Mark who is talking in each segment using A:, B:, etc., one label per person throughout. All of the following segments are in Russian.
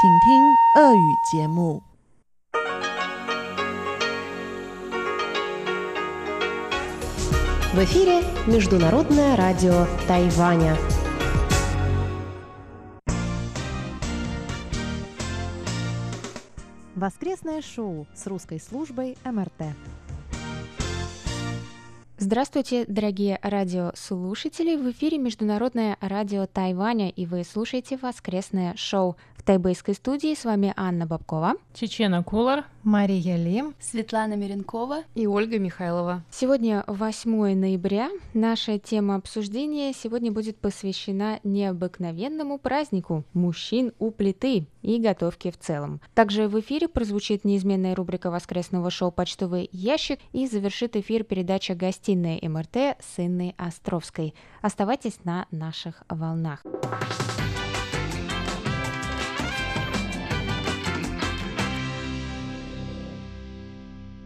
A: 请听俄语节目。
B: В эфире Международное радио Тайваня.
C: Воскресное шоу с русской службой МРТ.
D: Здравствуйте, дорогие радиослушатели! В эфире Международное радио Тайваня, и вы слушаете воскресное шоу. В тайбэйской студии с вами Анна Бабкова.
E: Чечена Кулар.
C: Мария Лим.
F: Светлана Миренкова.
G: И Ольга Михайлова.
D: Сегодня 8 ноября. Наша тема обсуждения сегодня будет посвящена необыкновенному празднику мужчин у плиты и готовке в целом. Также в эфире прозвучит неизменная рубрика воскресного шоу «Почтовый ящик» и завершит эфир передача «Гостиная МРТ» с Инной Островской. Оставайтесь на наших волнах.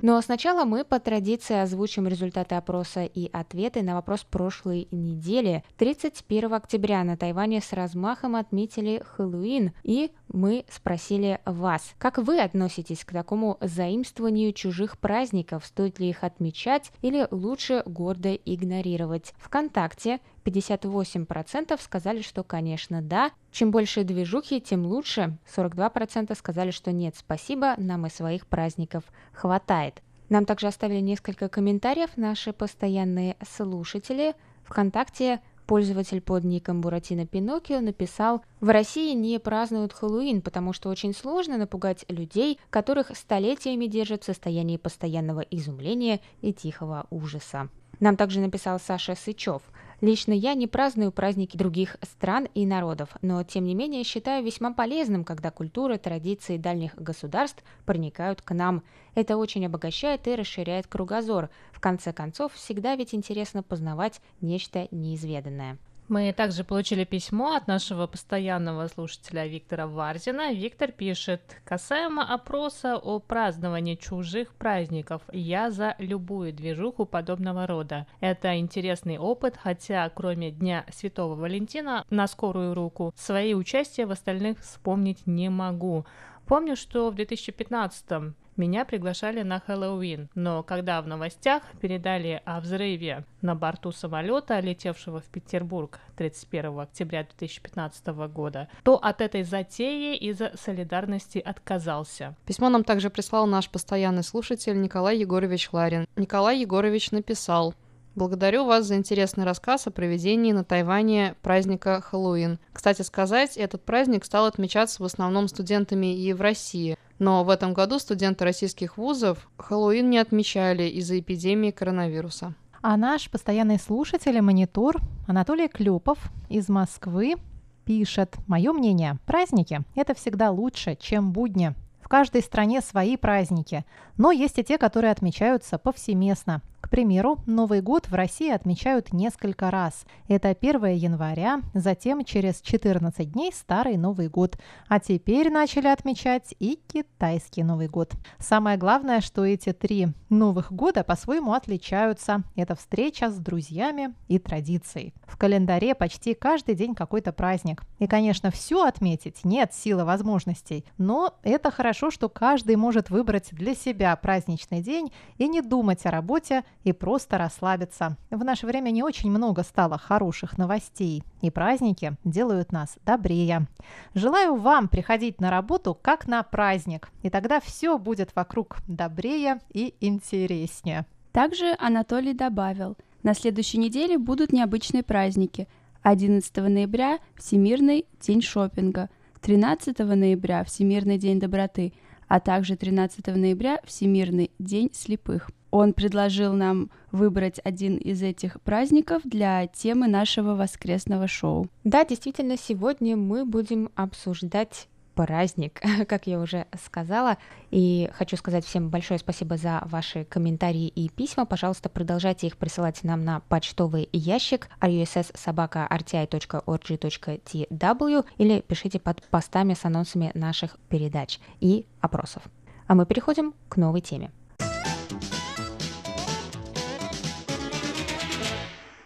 D: Но сначала мы по традиции озвучим результаты опроса и ответы на вопрос прошлой недели. 31 октября на Тайване с размахом отметили Хэллоуин, и мы спросили вас, как вы относитесь к такому заимствованию чужих праздников, стоит ли их отмечать или лучше гордо игнорировать. Вконтакте 58% сказали, что, конечно, да. Чем больше движухи, тем лучше. 42% сказали, что нет, спасибо, нам и своих праздников хватает. Нам также оставили несколько комментариев наши постоянные слушатели. Вконтакте Пользователь под ником Буратино Пиноккио написал «В России не празднуют Хэллоуин, потому что очень сложно напугать людей, которых столетиями держат в состоянии постоянного изумления и тихого ужаса». Нам также написал Саша Сычев. Лично я не праздную праздники других стран и народов, но тем не менее считаю весьма полезным, когда культура, традиции дальних государств проникают к нам. Это очень обогащает и расширяет кругозор. В конце концов, всегда ведь интересно познавать нечто неизведанное.
E: Мы также получили письмо от нашего постоянного слушателя Виктора Варзина. Виктор пишет, касаемо опроса о праздновании чужих праздников, я за любую движуху подобного рода. Это интересный опыт, хотя кроме Дня Святого Валентина на скорую руку, свои участия в остальных вспомнить не могу. Помню, что в 2015 меня приглашали на Хэллоуин, но когда в новостях передали о взрыве на борту самолета, летевшего в Петербург 31 октября 2015 года, то от этой затеи из-за солидарности отказался.
G: Письмо нам также прислал наш постоянный слушатель Николай Егорович Ларин. Николай Егорович написал Благодарю вас за интересный рассказ о проведении на Тайване праздника Хэллоуин. Кстати сказать, этот праздник стал отмечаться в основном студентами и в России. Но в этом году студенты российских вузов Хэллоуин не отмечали из-за эпидемии коронавируса.
C: А наш постоянный слушатель и монитор Анатолий Клюпов из Москвы пишет «Мое мнение, праздники – это всегда лучше, чем будни. В каждой стране свои праздники, но есть и те, которые отмечаются повсеместно. К примеру, Новый год в России отмечают несколько раз. Это 1 января, затем через 14 дней Старый Новый год. А теперь начали отмечать и китайский Новый год. Самое главное, что эти три Новых года по-своему отличаются. Это встреча с друзьями и традицией. В календаре почти каждый день какой-то праздник. И, конечно, все отметить нет силы возможностей. Но это хорошо, что каждый может выбрать для себя праздничный день и не думать о работе и просто расслабиться. В наше время не очень много стало хороших новостей, и праздники делают нас добрее. Желаю вам приходить на работу как на праздник, и тогда все будет вокруг добрее и интереснее.
F: Также Анатолий добавил, на следующей неделе будут необычные праздники. 11 ноября – Всемирный день шопинга, 13 ноября – Всемирный день доброты, а также 13 ноября – Всемирный день слепых. Он предложил нам выбрать один из этих праздников для темы нашего воскресного шоу.
D: Да, действительно, сегодня мы будем обсуждать праздник, как я уже сказала. И хочу сказать всем большое спасибо за ваши комментарии и письма. Пожалуйста, продолжайте их присылать нам на почтовый ящик russsobaka.rti.org.tw или пишите под постами с анонсами наших передач и опросов. А мы переходим к новой теме.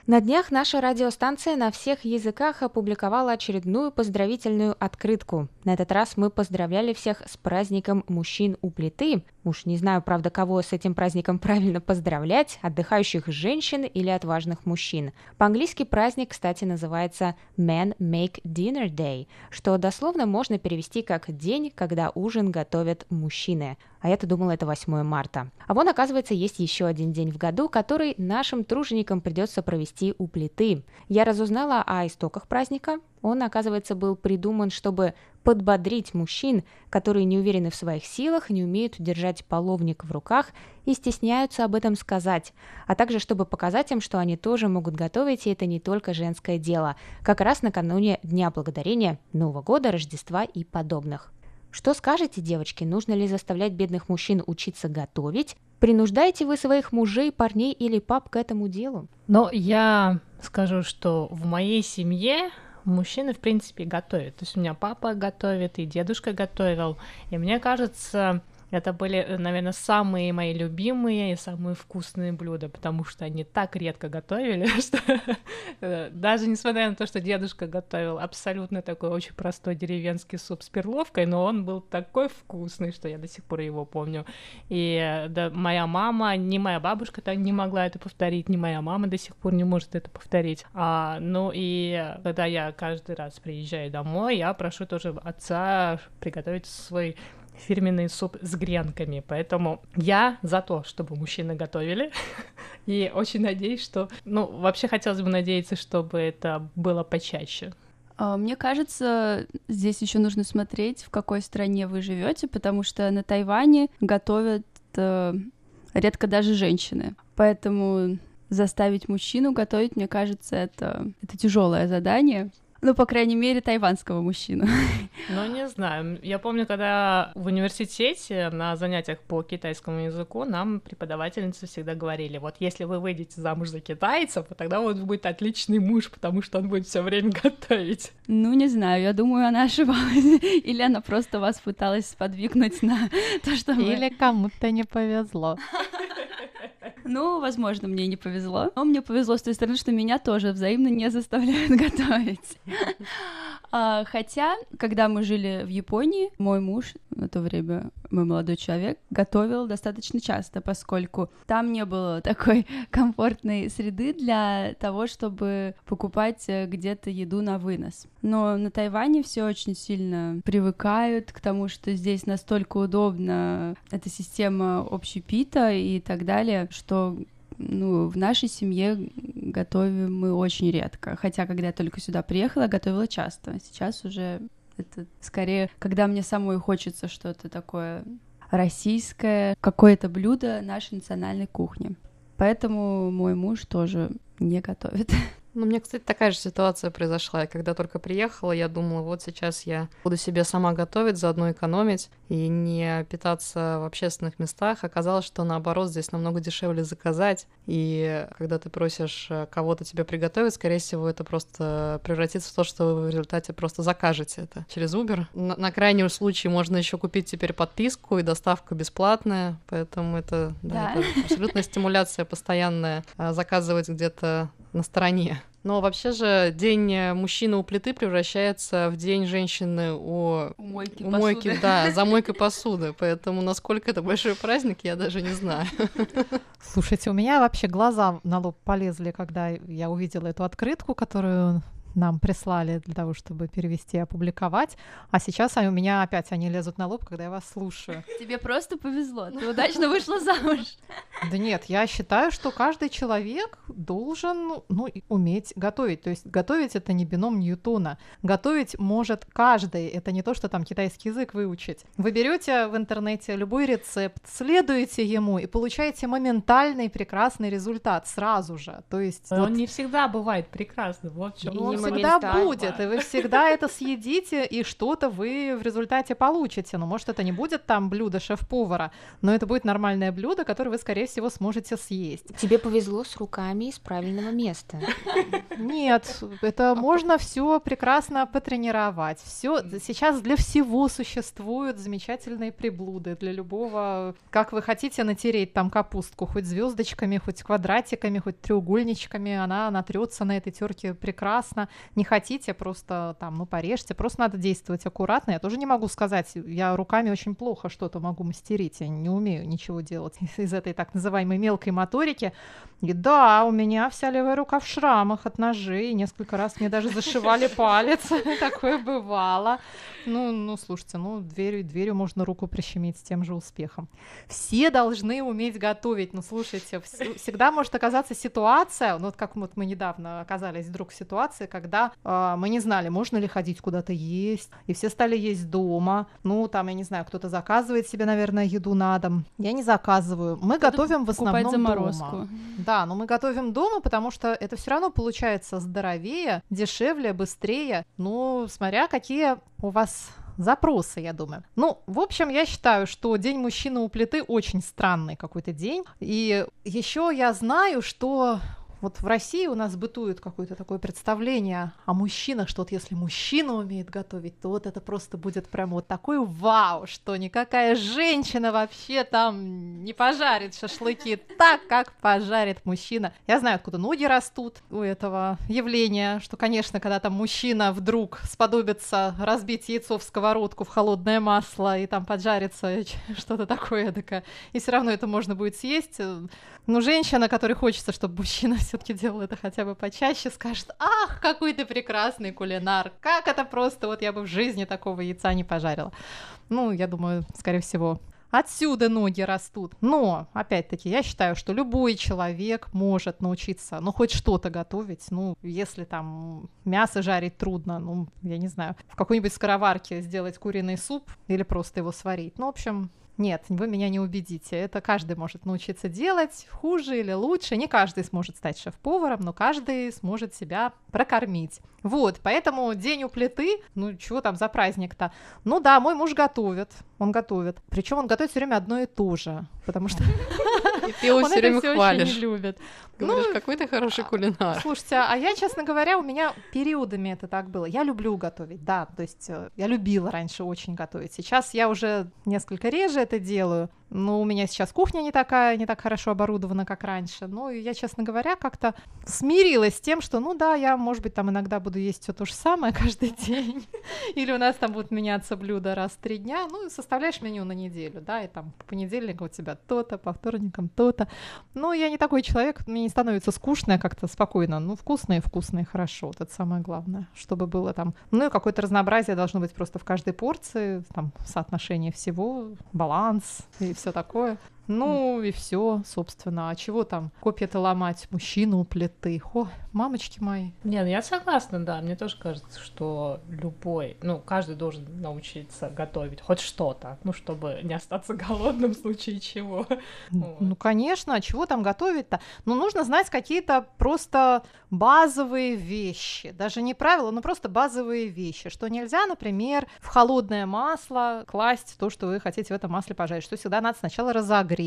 D: На днях наша радиостанция на всех языках опубликовала очередную поздравительную открытку. На этот раз мы поздравляли всех с праздником мужчин у плиты. Уж не знаю, правда, кого с этим праздником правильно поздравлять, отдыхающих женщин или отважных мужчин. По-английски праздник, кстати, называется Men Make Dinner Day, что дословно можно перевести как «день, когда ужин готовят мужчины» а я-то думала, это 8 марта. А вон, оказывается, есть еще один день в году, который нашим труженикам придется провести у плиты. Я разузнала о истоках праздника. Он, оказывается, был придуман, чтобы подбодрить мужчин, которые не уверены в своих силах, не умеют держать половник в руках и стесняются об этом сказать, а также чтобы показать им, что они тоже могут готовить, и это не только женское дело, как раз накануне Дня Благодарения, Нового года, Рождества и подобных. Что скажете, девочки, нужно ли заставлять бедных мужчин учиться готовить? Принуждаете вы своих мужей, парней или пап к этому делу?
E: Но я скажу, что в моей семье мужчины, в принципе, готовят. То есть у меня папа готовит, и дедушка готовил. И мне кажется, это были, э, наверное, самые мои любимые и самые вкусные блюда, потому что они так редко готовили, что э, даже несмотря на то, что дедушка готовил абсолютно такой очень простой деревенский суп с перловкой, но он был такой вкусный, что я до сих пор его помню. И э, да, моя мама, не моя бабушка так не могла это повторить, не моя мама до сих пор не может это повторить. А, ну и когда я каждый раз приезжаю домой, я прошу тоже отца приготовить свой фирменный суп с гренками. Поэтому я за то, чтобы мужчины готовили. И очень надеюсь, что... Ну, вообще хотелось бы надеяться, чтобы это было почаще.
F: А, мне кажется, здесь еще нужно смотреть, в какой стране вы живете, потому что на Тайване готовят э, редко даже женщины. Поэтому заставить мужчину готовить, мне кажется, это, это тяжелое задание. Ну, по крайней мере, тайванского мужчину.
E: Ну, не знаю. Я помню, когда в университете на занятиях по китайскому языку нам преподавательницы всегда говорили, вот если вы выйдете замуж за китайцев, тогда вот будет отличный муж, потому что он будет все время готовить.
F: Ну, не знаю, я думаю, она ошибалась. Или она просто вас пыталась сподвигнуть на то, что
C: Или кому-то не повезло.
F: Ну, возможно, мне не повезло. Но мне повезло с той стороны, что меня тоже взаимно не заставляют готовить. А, хотя, когда мы жили в Японии, мой муж, на то время мой молодой человек, готовил достаточно часто, поскольку там не было такой комфортной среды для того, чтобы покупать э, где-то еду на вынос. Но на Тайване все очень сильно привыкают к тому, что здесь настолько удобна эта система общепита и так далее, что ну, в нашей семье готовим мы очень редко. Хотя, когда я только сюда приехала, готовила часто. Сейчас уже это скорее, когда мне самой хочется что-то такое российское, какое-то блюдо нашей национальной кухни. Поэтому мой муж тоже не готовит.
G: Ну, мне, кстати, такая же ситуация произошла. Я когда только приехала, я думала, вот сейчас я буду себе сама готовить, заодно экономить и не питаться в общественных местах. Оказалось, что наоборот, здесь намного дешевле заказать. И когда ты просишь э, кого-то тебе приготовить, скорее всего, это просто превратится в то, что вы в результате просто закажете это через Uber. На, на крайний случай можно еще купить теперь подписку, и доставка бесплатная, поэтому это, да, да. это абсолютная стимуляция постоянная а, заказывать где-то на стороне. Но вообще же день мужчины у плиты превращается в день женщины у,
F: у мойки,
G: у мойки да, за мойкой посуды. Поэтому насколько это большой праздник, я даже не знаю.
C: Слушайте, у меня вообще глаза на лоб полезли, когда я увидела эту открытку, которую нам прислали для того, чтобы перевести и опубликовать. А сейчас у меня опять они лезут на лоб, когда я вас слушаю.
F: Тебе просто повезло, ты удачно вышла замуж.
C: Да нет, я считаю, что каждый человек должен ну, уметь готовить. То есть готовить это не бином Ньютона. Готовить может каждый. Это не то, что там китайский язык выучить. Вы берете в интернете любой рецепт, следуете ему и получаете моментальный прекрасный результат сразу же. То есть
E: он вот... не всегда бывает прекрасным. Вот в чем
C: всегда будет, и вы всегда это съедите, и что-то вы в результате получите. Ну, может, это не будет там блюдо шеф-повара, но это будет нормальное блюдо, которое вы, скорее всего, сможете съесть.
D: Тебе повезло с руками из правильного места.
C: Нет, это можно все прекрасно потренировать. Все сейчас для всего существуют замечательные приблуды для любого. Как вы хотите натереть там капустку, хоть звездочками, хоть квадратиками, хоть треугольничками, она натрется на этой терке прекрасно. Не хотите, просто там, ну порежьте. Просто надо действовать аккуратно. Я тоже не могу сказать, я руками очень плохо что-то могу мастерить, я не умею ничего делать из этой так называемой мелкой моторики. И да, у меня вся левая рука в шрамах от ножей. Несколько раз мне даже зашивали палец. Такое бывало. Ну, ну, слушайте, ну, дверью, дверью можно руку прищемить с тем же успехом. Все должны уметь готовить. Ну, слушайте, вс- всегда может оказаться ситуация, ну, вот как вот мы недавно оказались вдруг в ситуации, когда э, мы не знали, можно ли ходить куда-то есть, и все стали есть дома. Ну, там, я не знаю, кто-то заказывает себе, наверное, еду на дом. Я не заказываю. Мы готовим в основном
F: заморозку.
C: дома. Да, но мы готовим дома, потому что это все равно получается здоровее, дешевле, быстрее. Ну, смотря какие у вас запросы, я думаю. Ну, в общем, я считаю, что День мужчины у плиты очень странный какой-то день. И еще я знаю, что вот в России у нас бытует какое-то такое представление о мужчинах, что вот если мужчина умеет готовить, то вот это просто будет прям вот такой вау, что никакая женщина вообще там не пожарит шашлыки так, как пожарит мужчина. Я знаю, откуда ноги растут у этого явления, что, конечно, когда там мужчина вдруг сподобится разбить яйцо в сковородку в холодное масло и там поджарится что-то такое, такое, и все равно это можно будет съесть. Но женщина, которой хочется, чтобы мужчина все-таки делал это хотя бы почаще, скажет, ах, какой ты прекрасный кулинар, как это просто, вот я бы в жизни такого яйца не пожарила. Ну, я думаю, скорее всего, Отсюда ноги растут. Но, опять-таки, я считаю, что любой человек может научиться, ну, хоть что-то готовить. Ну, если там мясо жарить трудно, ну, я не знаю, в какой-нибудь скороварке сделать куриный суп или просто его сварить. Ну, в общем, нет, вы меня не убедите. Это каждый может научиться делать, хуже или лучше. Не каждый сможет стать шеф-поваром, но каждый сможет себя прокормить. Вот, поэтому день у плиты, ну чего там за праздник-то? Ну да, мой муж готовит, он готовит. Причем он готовит все время одно и то же, потому что
G: ты его все время
C: очень
G: хвалишь.
C: не любит.
G: Говоришь,
C: Ну,
G: какой ты хороший кулинар.
C: Слушайте, а я, честно говоря, у меня периодами это так было. Я люблю готовить, да, то есть э, я любила раньше очень готовить. Сейчас я уже несколько реже это делаю, но у меня сейчас кухня не такая, не так хорошо оборудована, как раньше. Ну, и я, честно говоря, как-то смирилась с тем, что, ну да, я, может быть, там иногда буду есть все то же самое каждый день. Или у нас там будут меняться блюда раз в три дня. Ну, и составляешь меню на неделю, да, и там по понедельникам у тебя то-то, по вторникам то-то. Ну, я не такой человек, мне не становится скучно, я как-то спокойно. Ну, вкусное, вкусное, хорошо. Вот это самое главное, чтобы было там. Ну, и какое-то разнообразие должно быть просто в каждой порции, там, соотношение всего, баланс и все такое. Ну и все, собственно. А чего там копья-то ломать? Мужчину у плиты. О, мамочки мои.
E: Не, ну я согласна, да. Мне тоже кажется, что любой, ну, каждый должен научиться готовить хоть что-то, ну, чтобы не остаться голодным в случае чего. Вот.
C: Ну, конечно, а чего там готовить-то? Ну, нужно знать какие-то просто базовые вещи. Даже не правила, но просто базовые вещи. Что нельзя, например, в холодное масло класть то, что вы хотите в этом масле пожарить. Что всегда надо сначала разогреть.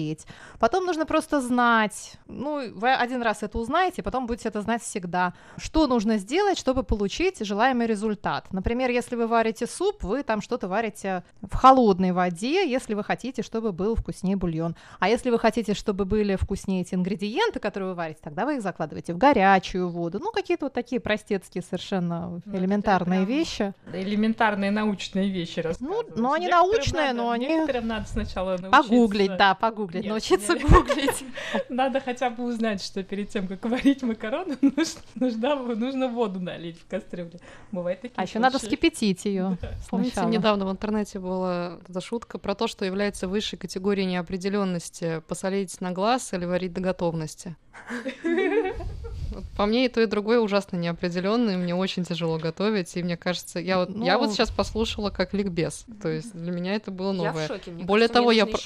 C: Потом нужно просто знать. Ну, вы один раз это узнаете, потом будете это знать всегда. Что нужно сделать, чтобы получить желаемый результат. Например, если вы варите суп, вы там что-то варите в холодной воде, если вы хотите, чтобы был вкуснее бульон. А если вы хотите, чтобы были вкуснее эти ингредиенты, которые вы варите, тогда вы их закладываете в горячую воду. Ну, какие-то вот такие простецкие совершенно
E: Ну,
C: элементарные вещи.
E: Элементарные научные вещи рассказываешь.
C: ну, они научные,
E: надо-
C: но они-
E: Некоторым надо сначала научиться...
C: Погуглить, да, погуглить,
E: Нет,
C: научиться
E: нет.
C: гуглить.
E: Надо хотя бы узнать, что перед тем, как варить макароны, нужно, нужно воду налить в кастрюле. Бывает такие
C: А еще надо вскипятить ее.
G: Помните, недавно в интернете была эта шутка про то, что является высшей категорией неопределенности посолить на глаз или варить до готовности. По мне и то, и другое ужасно неопределенное, мне очень тяжело готовить, и мне кажется, я вот, ну... я вот сейчас послушала как ликбез, то есть для меня это было новое.
D: Я в шоке, мне
G: Более
D: кажется,
G: того, я,
D: про...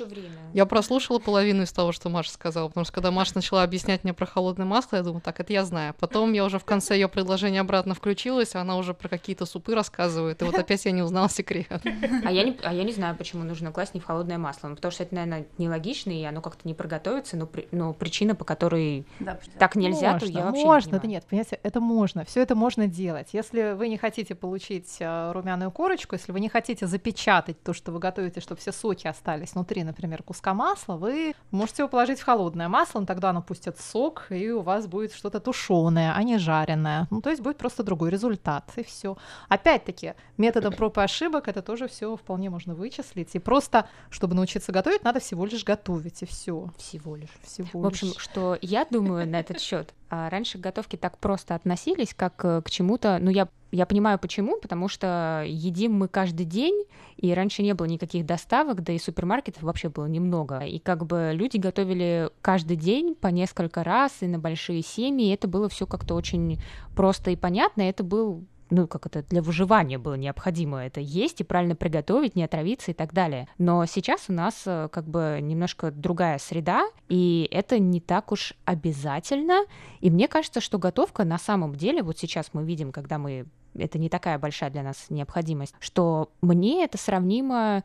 G: я прослушала половину из того, что Маша сказала, потому что когда Маша начала объяснять мне про холодное масло, я думаю, так, это я знаю. Потом я уже в конце ее предложения обратно включилась, а она уже про какие-то супы рассказывает, и вот опять я не узнала секрет.
D: А я не, а я не знаю, почему нужно класть не в холодное масло, потому что это, наверное, нелогично, и оно как-то не проготовится, но, при, но причина, по которой да, так нельзя,
C: можно,
D: то я вообще
C: можно,
D: не
C: да нет, понимаете, это можно, все это можно делать. Если вы не хотите получить э, румяную корочку, если вы не хотите запечатать то, что вы готовите, чтобы все соки остались внутри, например, куска масла, вы можете его положить в холодное масло, но тогда оно пустит сок, и у вас будет что-то тушеное, а не жареное. Ну, то есть будет просто другой результат, и все. Опять-таки, методом проб и ошибок это тоже все вполне можно вычислить. И просто, чтобы научиться готовить, надо всего лишь готовить, и все.
D: Всего лишь.
C: Всего
D: в общем,
C: лишь.
D: что я думаю на этот счет. А раньше к готовке так просто относились, как э, к чему-то. Ну, я, я понимаю почему, потому что едим мы каждый день, и раньше не было никаких доставок, да и супермаркетов вообще было немного. И как бы люди готовили каждый день по несколько раз и на большие семьи, и это было все как-то очень просто и понятно. Это был ну, как это, для выживания было необходимо это есть и правильно приготовить, не отравиться и так далее. Но сейчас у нас э, как бы немножко другая среда, и это не так уж обязательно. И мне кажется, что готовка на самом деле, вот сейчас мы видим, когда мы это не такая большая для нас необходимость, что мне это сравнимо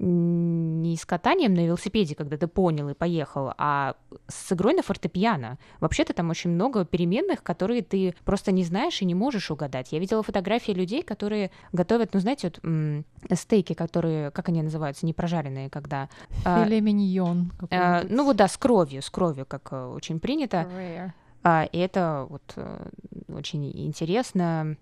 D: не с катанием на велосипеде, когда ты понял и поехал, а с игрой на фортепиано. Вообще-то там очень много переменных, которые ты просто не знаешь и не можешь угадать. Я видела фотографии людей, которые готовят, ну, знаете, вот м- стейки, которые, как они называются, не прожаренные, когда...
C: А, Филе миньон.
D: А, ну вот да, с кровью, с кровью, как э, очень принято.
C: Rare.
D: А, и это вот э, очень интересно,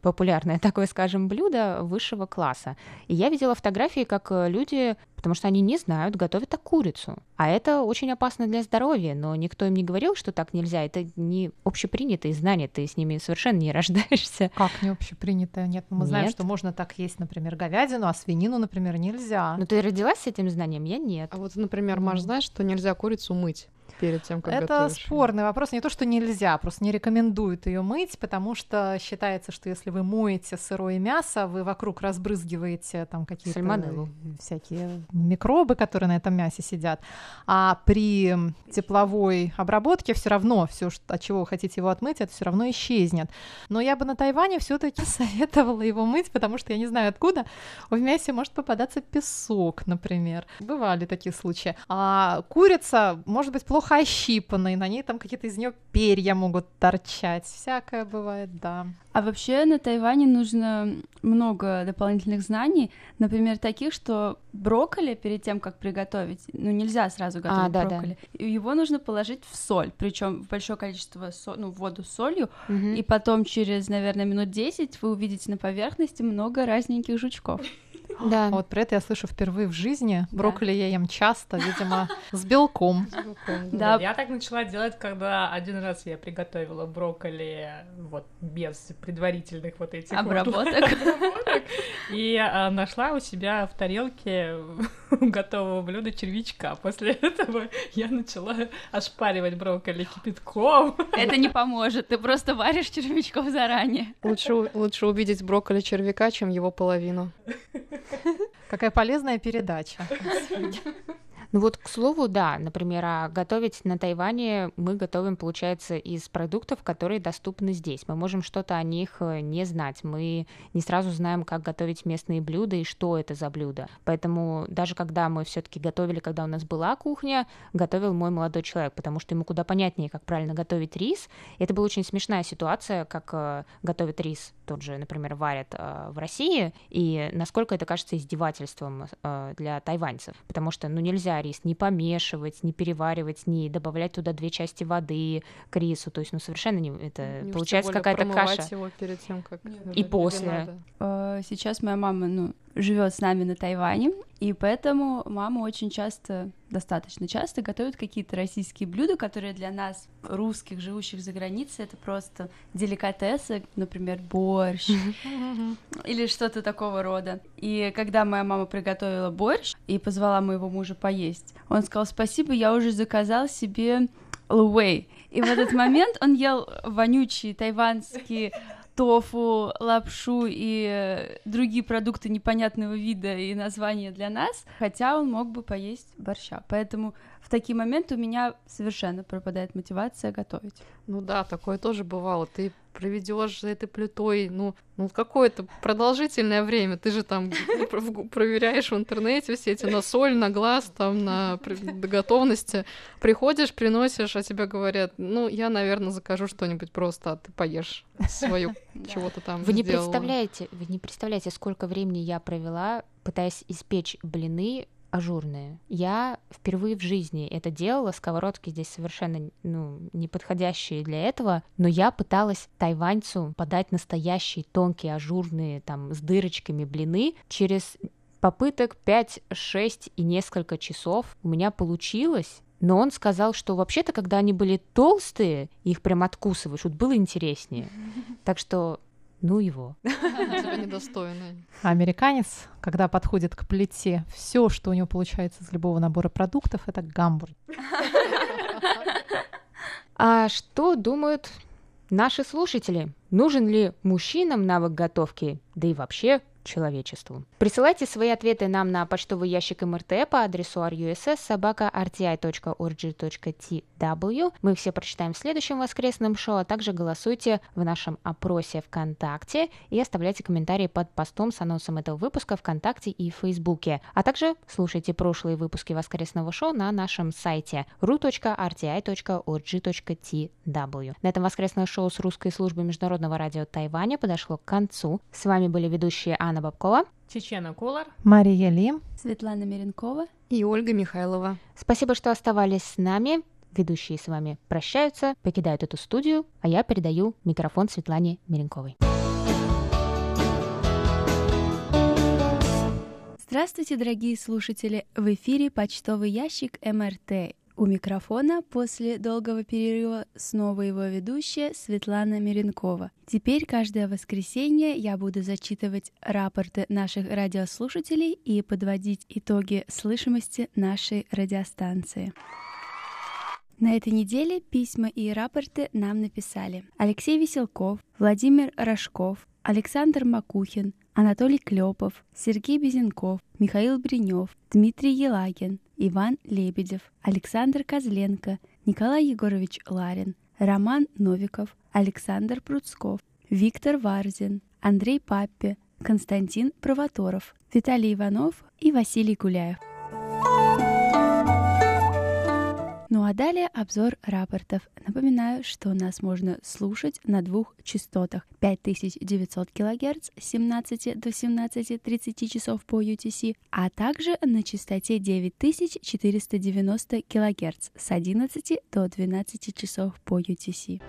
D: популярное такое, скажем, блюдо высшего класса. И я видела фотографии, как э, люди, потому что они не знают, готовят так курицу. А это очень опасно для здоровья, но никто им не говорил, что так нельзя. Это не общепринятые знания, ты с ними совершенно не рождаешься.
C: Как не общепринятое? Нет, мы Нет. знаем, что можно так есть, например, говядину, а свинину, например, нельзя.
D: Ну ты родилась с этим знанием, я нет.
G: А вот, например, Маш, знаешь, что нельзя курицу мыть? Перед тем, как
C: Это
G: готовишь?
C: спорный вопрос. Не то, что нельзя, просто не рекомендуют ее мыть, потому что считается, что если вы моете сырое мясо, вы вокруг разбрызгиваете там какие-то
D: Сальмонеллу.
C: всякие микробы, которые на этом мясе сидят. А при тепловой обработке все равно все, от чего вы хотите его отмыть, это все равно исчезнет. Но я бы на Тайване все-таки советовала его мыть, потому что я не знаю откуда в мясе может попадаться песок, например. Бывали такие случаи. А курица может быть плохо плохо ощипанной, на ней там какие-то из нее перья могут торчать. Всякое бывает, да.
F: А вообще на Тайване нужно много дополнительных знаний, например, таких, что брокколи перед тем, как приготовить, ну нельзя сразу готовить а, да, брокколи, да. его нужно положить в соль, причем в большое количество со... ну, воду с солью, угу. и потом через, наверное, минут 10 вы увидите на поверхности много разненьких жучков.
C: Да. А вот про это я слышу впервые в жизни. Брокколи я ем часто, видимо, с белком.
E: Да. Я так начала делать, когда один раз я приготовила брокколи вот без предварительных вот этих
F: обработок.
E: И а, нашла у себя в тарелке готового блюда червячка. После этого я начала ошпаривать брокколи кипятком.
F: Это не поможет, ты просто варишь червячков заранее.
G: Лучше, лучше увидеть брокколи червяка, чем его половину.
C: Какая полезная передача.
D: Ну вот, к слову, да, например, а готовить на Тайване мы готовим, получается, из продуктов, которые доступны здесь. Мы можем что-то о них э, не знать. Мы не сразу знаем, как готовить местные блюда и что это за блюда. Поэтому даже когда мы все-таки готовили, когда у нас была кухня, готовил мой молодой человек, потому что ему куда понятнее, как правильно готовить рис. Это была очень смешная ситуация, как э, готовят рис, тот же, например, варят э, в России, и насколько это кажется издевательством для тайваньцев, потому что, ну, нельзя рис не помешивать, не переваривать, не добавлять туда две части воды к рису. То есть, ну, совершенно не это
G: не
D: получается какая-то каша.
G: его перед тем, как
D: и после.
F: Э, сейчас моя мама, ну, живет с нами на Тайване, и поэтому мама очень часто, достаточно часто готовит какие-то российские блюда, которые для нас, русских, живущих за границей, это просто деликатесы, например, борщ или что-то такого рода. И когда моя мама приготовила борщ и позвала моего мужа поесть, он сказал, спасибо, я уже заказал себе Луэй. И в этот момент он ел вонючие тайванские тофу, лапшу и э, другие продукты непонятного вида и названия для нас, хотя он мог бы поесть борща. Поэтому в такие моменты у меня совершенно пропадает мотивация готовить.
G: Ну да, такое тоже бывало. Ты проведешь за этой плитой, ну, ну какое-то продолжительное время. Ты же там проверяешь в интернете все эти на соль, на глаз, там, на готовности. Приходишь, приносишь, а тебе говорят, ну, я, наверное, закажу что-нибудь просто, а ты поешь свою чего-то там
D: Вы не представляете, вы не представляете, сколько времени я провела, пытаясь испечь блины ажурные. Я впервые в жизни это делала, сковородки здесь совершенно ну, не подходящие для этого, но я пыталась тайваньцу подать настоящие тонкие ажурные там с дырочками блины через попыток 5, 6 и несколько часов у меня получилось, но он сказал, что вообще-то, когда они были толстые, их прям откусываешь, вот было интереснее. Так что ну его.
G: Тебя недостойно.
C: Американец, когда подходит к плите, все, что у него получается из любого набора продуктов, это гамбургер.
D: А что думают наши слушатели? Нужен ли мужчинам навык готовки? Да и вообще, человечеству. Присылайте свои ответы нам на почтовый ящик МРТ по адресу russ Мы все прочитаем в следующем воскресном шоу, а также голосуйте в нашем опросе ВКонтакте и оставляйте комментарии под постом с анонсом этого выпуска ВКонтакте и Фейсбуке. А также слушайте прошлые выпуски воскресного шоу на нашем сайте ru.rti.org.tw. На этом воскресное шоу с русской службы Международного радио Тайваня подошло к концу. С вами были ведущие Анна Бабкова,
E: Чечена Колор,
C: Мария Ли,
F: Светлана Миренкова
G: и Ольга Михайлова.
D: Спасибо, что оставались с нами. Ведущие с вами прощаются, покидают эту студию, а я передаю микрофон Светлане Миренковой.
F: Здравствуйте, дорогие слушатели! В эфире почтовый ящик МРТ у микрофона после долгого перерыва снова его ведущая Светлана Миренкова. Теперь каждое воскресенье я буду зачитывать рапорты наших радиослушателей и подводить итоги слышимости нашей радиостанции. На этой неделе письма и рапорты нам написали Алексей Веселков, Владимир Рожков, Александр Макухин, Анатолий Клепов, Сергей Безенков, Михаил Бринев, Дмитрий Елагин, Иван Лебедев, Александр Козленко, Николай Егорович Ларин, Роман Новиков, Александр Пруцков, Виктор Варзин, Андрей Паппе, Константин Провоторов, Виталий Иванов и Василий Гуляев. Ну а далее обзор рапортов. Напоминаю, что нас можно слушать на двух частотах 5900 кГц с 17 до 17.30 часов по UTC, а также на частоте 9490 кГц с 11 до 12 часов по UTC.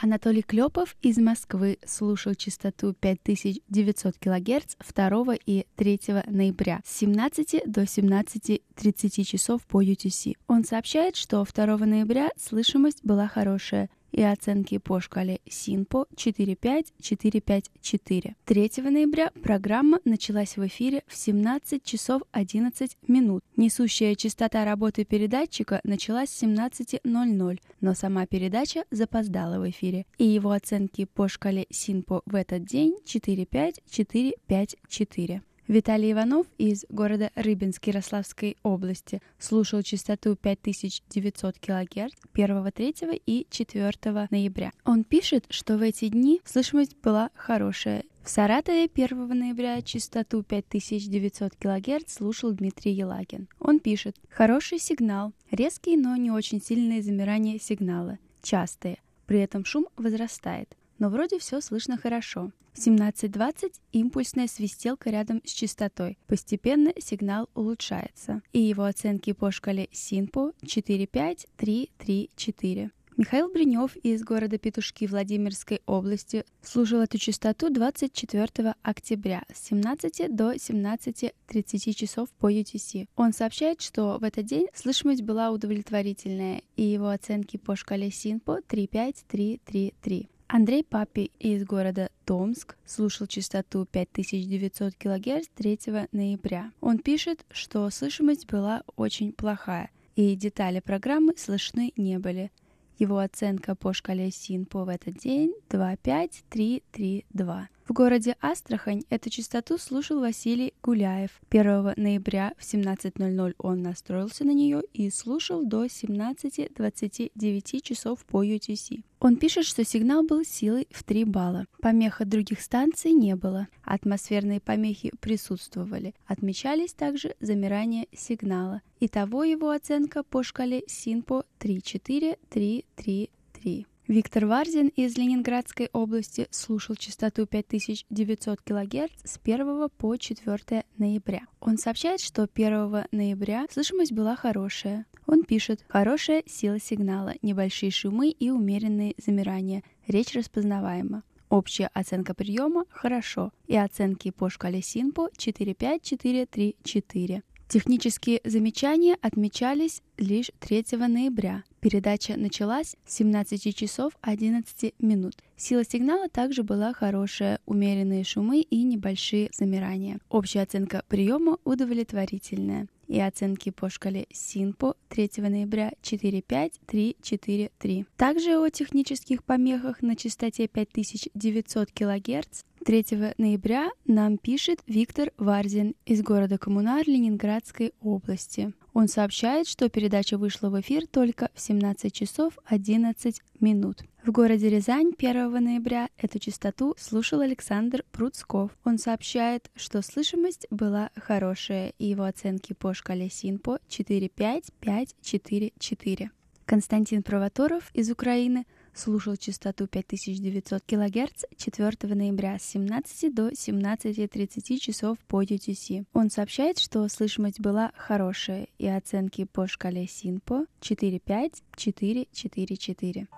F: Анатолий Клепов из Москвы слушал частоту 5900 кГц 2 и 3 ноября с 17 до 17.30 часов по UTC. Он сообщает, что 2 ноября слышимость была хорошая, и оценки по шкале СИНПО 45454. 3 ноября программа началась в эфире в 17 часов 11 минут. Несущая частота работы передатчика началась в 17.00, но сама передача запоздала в эфире, и его оценки по шкале СИНПО в этот день 45454. Виталий Иванов из города Рыбинск Ярославской области слушал частоту 5900 кГц 1, 3 и 4 ноября. Он пишет, что в эти дни слышимость была хорошая. В Саратове 1 ноября частоту 5900 кГц слушал Дмитрий Елагин. Он пишет, хороший сигнал, резкий, но не очень сильное замирание сигнала, частые, при этом шум возрастает но вроде все слышно хорошо. В 17.20 импульсная свистелка рядом с частотой. Постепенно сигнал улучшается. И его оценки по шкале СИНПО 45334. Михаил Бринев из города Петушки Владимирской области служил эту частоту 24 октября с 17 до 17.30 часов по UTC. Он сообщает, что в этот день слышимость была удовлетворительная, и его оценки по шкале СИНПО 35333. Андрей Папи из города Томск слушал частоту 5900 кГц 3 ноября. Он пишет, что слышимость была очень плохая, и детали программы слышны не были. Его оценка по шкале СИНПО в этот день 25332. В городе Астрахань эту частоту слушал Василий Гуляев. 1 ноября в 17.00 он настроился на нее и слушал до 17.29 часов по UTC. Он пишет, что сигнал был силой в 3 балла. Помех от других станций не было. Атмосферные помехи присутствовали. Отмечались также замирание сигнала. Итого его оценка по шкале СИНПО 34333. Виктор Варзин из Ленинградской области слушал частоту 5900 кГц с 1 по 4 ноября. Он сообщает, что 1 ноября слышимость была хорошая. Он пишет «Хорошая сила сигнала, небольшие шумы и умеренные замирания. Речь распознаваема. Общая оценка приема – хорошо, и оценки по шкале СИНПО 45434. Технические замечания отмечались лишь 3 ноября. Передача началась с 17 часов 11 минут. Сила сигнала также была хорошая, умеренные шумы и небольшие замирания. Общая оценка приема удовлетворительная. И оценки по шкале СИНПО 3 ноября 45343. Также о технических помехах на частоте 5900 кГц 3 ноября нам пишет Виктор Варзин из города Коммунар Ленинградской области. Он сообщает, что передача вышла в эфир только в 17 часов 11 минут. В городе Рязань 1 ноября эту частоту слушал Александр Пруцков. Он сообщает, что слышимость была хорошая, и его оценки по шкале СИНПО 45544. Константин Провоторов из Украины – слушал частоту 5900 кГц 4 ноября с 17 до 17.30 часов по UTC. Он сообщает, что слышимость была хорошая и оценки по шкале СИНПО 45444.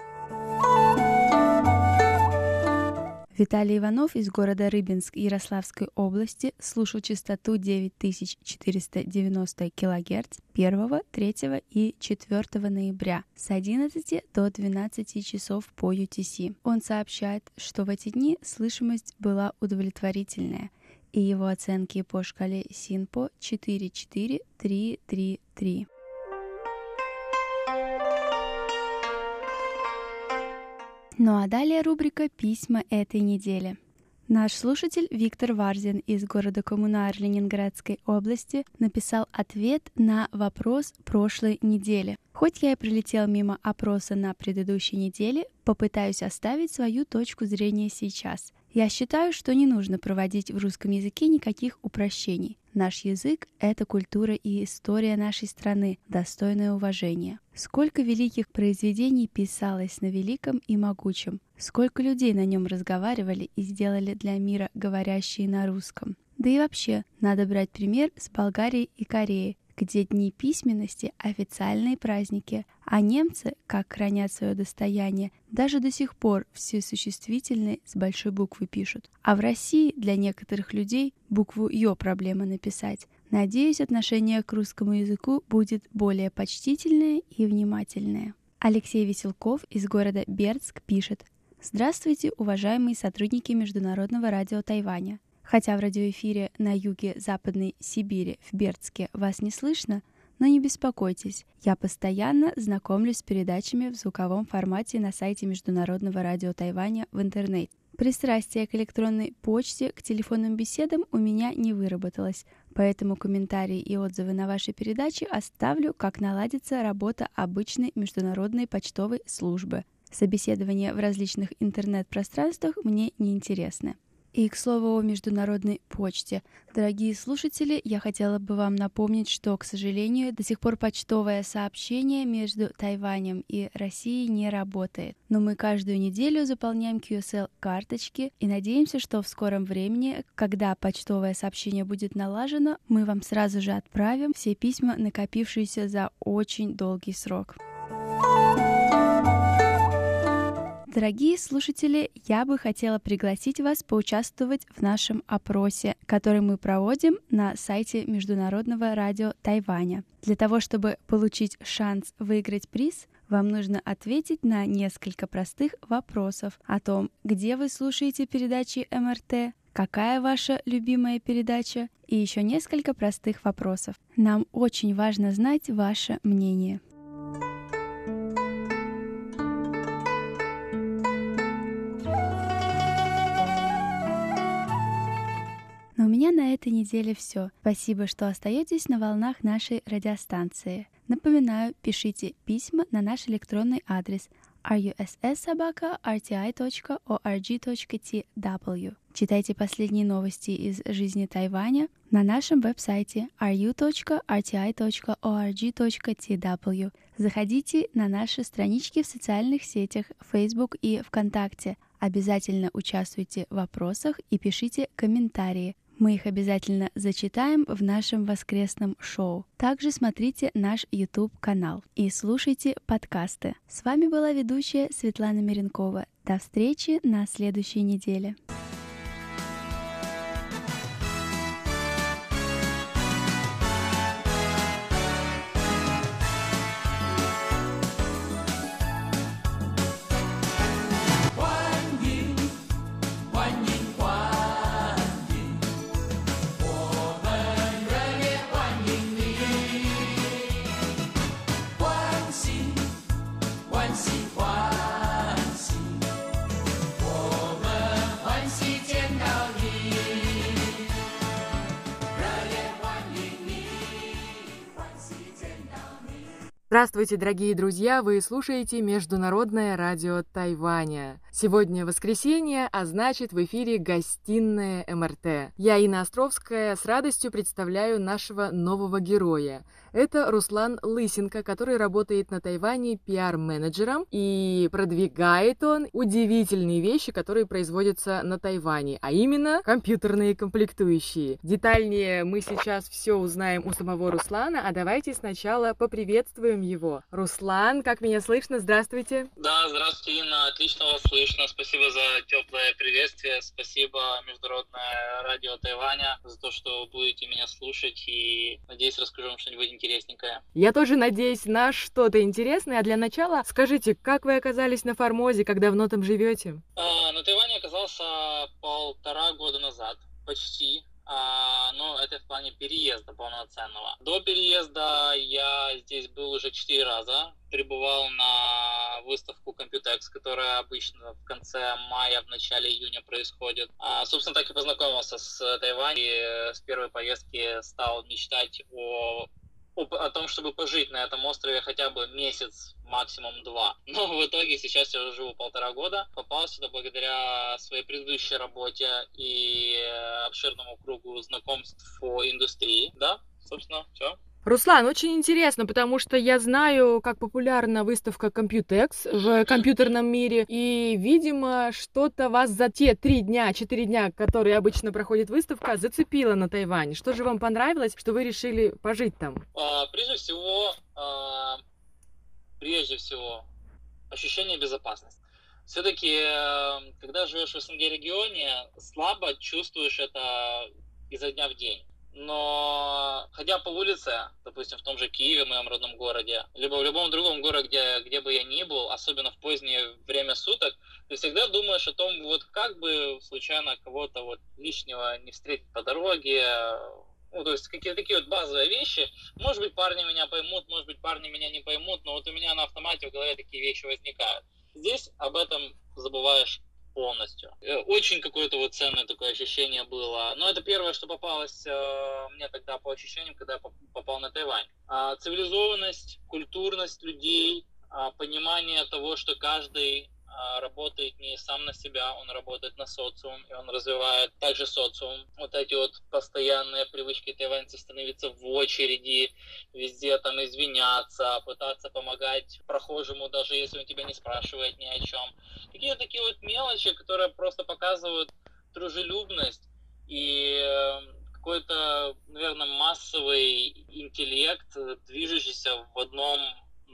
F: Виталий Иванов из города Рыбинск Ярославской области слушал частоту 9490 кГц 1, 3 и 4 ноября с 11 до 12 часов по UTC. Он сообщает, что в эти дни слышимость была удовлетворительная, и его оценки по шкале СИНПО 44333. Ну а далее рубрика «Письма этой недели». Наш слушатель Виктор Варзин из города Коммунар Ленинградской области написал ответ на вопрос прошлой недели. Хоть я и прилетел мимо опроса на предыдущей неделе, попытаюсь оставить свою точку зрения сейчас. Я считаю, что не нужно проводить в русском языке никаких упрощений. Наш язык — это культура и история нашей страны, достойное уважения. Сколько великих произведений писалось на великом и могучем, сколько людей на нем разговаривали и сделали для мира говорящие на русском. Да и вообще, надо брать пример с Болгарии и Кореи, где дни письменности – официальные праздники, а немцы, как хранят свое достояние, даже до сих пор все существительные с большой буквы пишут. А в России для некоторых людей букву «ё» проблема написать. Надеюсь, отношение к русскому языку будет более почтительное и внимательное. Алексей Веселков из города Бердск пишет «Здравствуйте, уважаемые сотрудники Международного радио Тайваня. Хотя в радиоэфире на юге Западной Сибири в Бердске вас не слышно, но не беспокойтесь, я постоянно знакомлюсь с передачами в звуковом формате на сайте Международного радио Тайваня в интернете. Пристрастие к электронной почте, к телефонным беседам у меня не выработалось, поэтому комментарии и отзывы на ваши передачи оставлю, как наладится работа обычной международной почтовой службы. Собеседование в различных интернет-пространствах мне не интересны. И, к слову, о международной почте. Дорогие слушатели, я хотела бы вам напомнить, что, к сожалению, до сих пор почтовое сообщение между Тайванем и Россией не работает. Но мы каждую неделю заполняем QSL-карточки и надеемся, что в скором времени, когда почтовое сообщение будет налажено, мы вам сразу же отправим все письма, накопившиеся за очень долгий срок. Дорогие слушатели, я бы хотела пригласить вас поучаствовать в нашем опросе, который мы проводим на сайте Международного радио Тайваня. Для того, чтобы получить шанс выиграть приз, Вам нужно ответить на несколько простых вопросов о том, где вы слушаете передачи МРТ, какая ваша любимая передача и еще несколько простых вопросов. Нам очень важно знать ваше мнение. На этой неделе все. Спасибо, что остаетесь на волнах нашей радиостанции. Напоминаю, пишите письма на наш электронный адрес russsobaka.rti.org.tw. Читайте последние новости из жизни Тайваня на нашем веб-сайте ru.rti.org.tw. Заходите на наши странички в социальных сетях Facebook и ВКонтакте. Обязательно участвуйте в вопросах и пишите комментарии. Мы их обязательно зачитаем в нашем воскресном шоу. Также смотрите наш YouTube-канал и слушайте подкасты. С вами была ведущая Светлана Миренкова. До встречи на следующей неделе.
H: Здравствуйте, дорогие друзья! Вы слушаете Международное радио Тайваня. Сегодня воскресенье, а значит в эфире гостиная МРТ. Я, Инна Островская, с радостью представляю нашего нового героя. Это Руслан Лысенко, который работает на Тайване пиар-менеджером и продвигает он удивительные вещи, которые производятся на Тайване, а именно компьютерные комплектующие. Детальнее мы сейчас все узнаем у самого Руслана, а давайте сначала поприветствуем его. Руслан, как меня слышно? Здравствуйте.
I: Да, здравствуйте, Инна. Отлично вас слышно. Спасибо за теплое приветствие. Спасибо Международное радио Тайваня за то, что будете меня слушать и надеюсь расскажу вам что-нибудь интересненькое.
H: Я тоже надеюсь на что-то интересное. А для начала скажите, как вы оказались на Формозе, как давно там живете?
I: А, на Тайване оказался полтора года назад, почти. Но это в плане переезда полноценного. До переезда я здесь был уже четыре раза. Прибывал на выставку Computex, которая обычно в конце мая, в начале июня происходит. А, собственно, так и познакомился с Тайванем. И с первой поездки стал мечтать о о том, чтобы пожить на этом острове хотя бы месяц, максимум два. Но в итоге сейчас я уже живу полтора года. Попал сюда благодаря своей предыдущей работе и обширному кругу знакомств по индустрии. Да, собственно, все.
H: Руслан, очень интересно, потому что я знаю, как популярна выставка Computex в компьютерном мире, и, видимо, что-то вас за те три дня, четыре дня, которые обычно проходит выставка, зацепило на Тайване. Что же вам понравилось, что вы решили пожить там?
I: А, прежде всего, а, прежде всего, ощущение безопасности. Все-таки, э, когда живешь в СНГ регионе, слабо чувствуешь это изо дня в день но ходя по улице, допустим, в том же Киеве, моем родном городе, либо в любом другом городе, где, где бы я ни был, особенно в позднее время суток, ты всегда думаешь о том, вот как бы случайно кого-то вот лишнего не встретить по дороге, ну, то есть какие-то такие вот базовые вещи. Может быть, парни меня поймут, может быть, парни меня не поймут, но вот у меня на автомате в голове такие вещи возникают. Здесь об этом забываешь полностью. Э, очень какое-то вот ценное такое ощущение было. Но это первое, что попалось э, мне тогда по ощущениям, когда я попал на Тайвань. А, цивилизованность, культурность людей, а, понимание того, что каждый работает не сам на себя, он работает на социум, и он развивает также социум. Вот эти вот постоянные привычки тайваньцев становиться в очереди, везде там извиняться, пытаться помогать прохожему, даже если он тебя не спрашивает ни о чем. Какие такие вот мелочи, которые просто показывают дружелюбность и эм, какой-то, наверное, массовый интеллект, движущийся в одном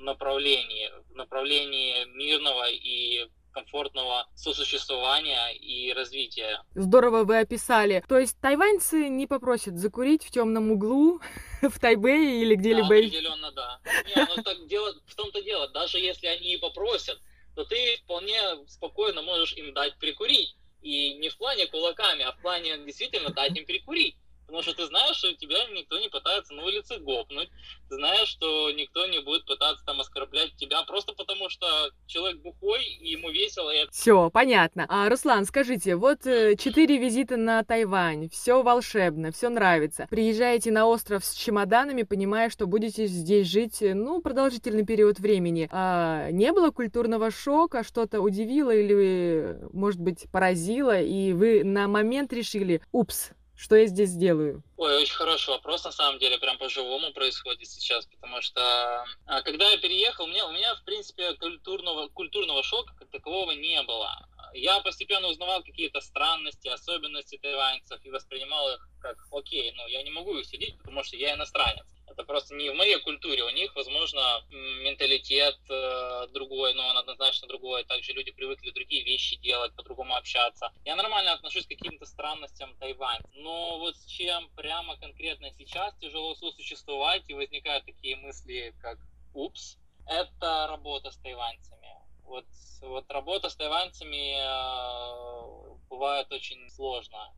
I: направлении, в направлении мирного и комфортного сосуществования и развития.
H: Здорово вы описали. То есть тайваньцы не попросят закурить в темном углу в Тайбэе или где-либо? Да,
I: определенно, да. Не, ну так дело, в том-то дело, даже если они и попросят, то ты вполне спокойно можешь им дать прикурить. И не в плане кулаками, а в плане действительно дать им перекурить. Потому что ты знаешь, что тебя никто не пытается на улице гопнуть. Ты знаешь, что никто не будет пытаться там оскорблять тебя просто потому, что человек бухой, и ему весело. И...
H: Все, понятно. А, Руслан, скажите, вот э, четыре визита на Тайвань, все волшебно, все нравится. Приезжаете на остров с чемоданами, понимая, что будете здесь жить, э, ну, продолжительный период времени. А, не было культурного шока, что-то удивило или, может быть, поразило, и вы на момент решили, упс, что я здесь делаю?
I: Ой, очень хороший вопрос, на самом деле, прям по-живому происходит сейчас, потому что а, когда я переехал, у меня, у меня в принципе, культурного, культурного шока как такового не было. Я постепенно узнавал какие-то странности, особенности тайваньцев и воспринимал их как, окей, ну, я не могу их сидеть, потому что я иностранец. Это просто не в моей культуре. У них, возможно, менталитет э, другой, но он однозначно другой. Также люди привыкли другие вещи делать, по-другому общаться. Я нормально отношусь к каким-то странностям Тайвань. Но вот с чем прямо конкретно сейчас тяжело сосуществовать и возникают такие мысли, как «упс», это работа с тайваньцами. Вот, вот работа с тайваньцами э, бывает очень сложно.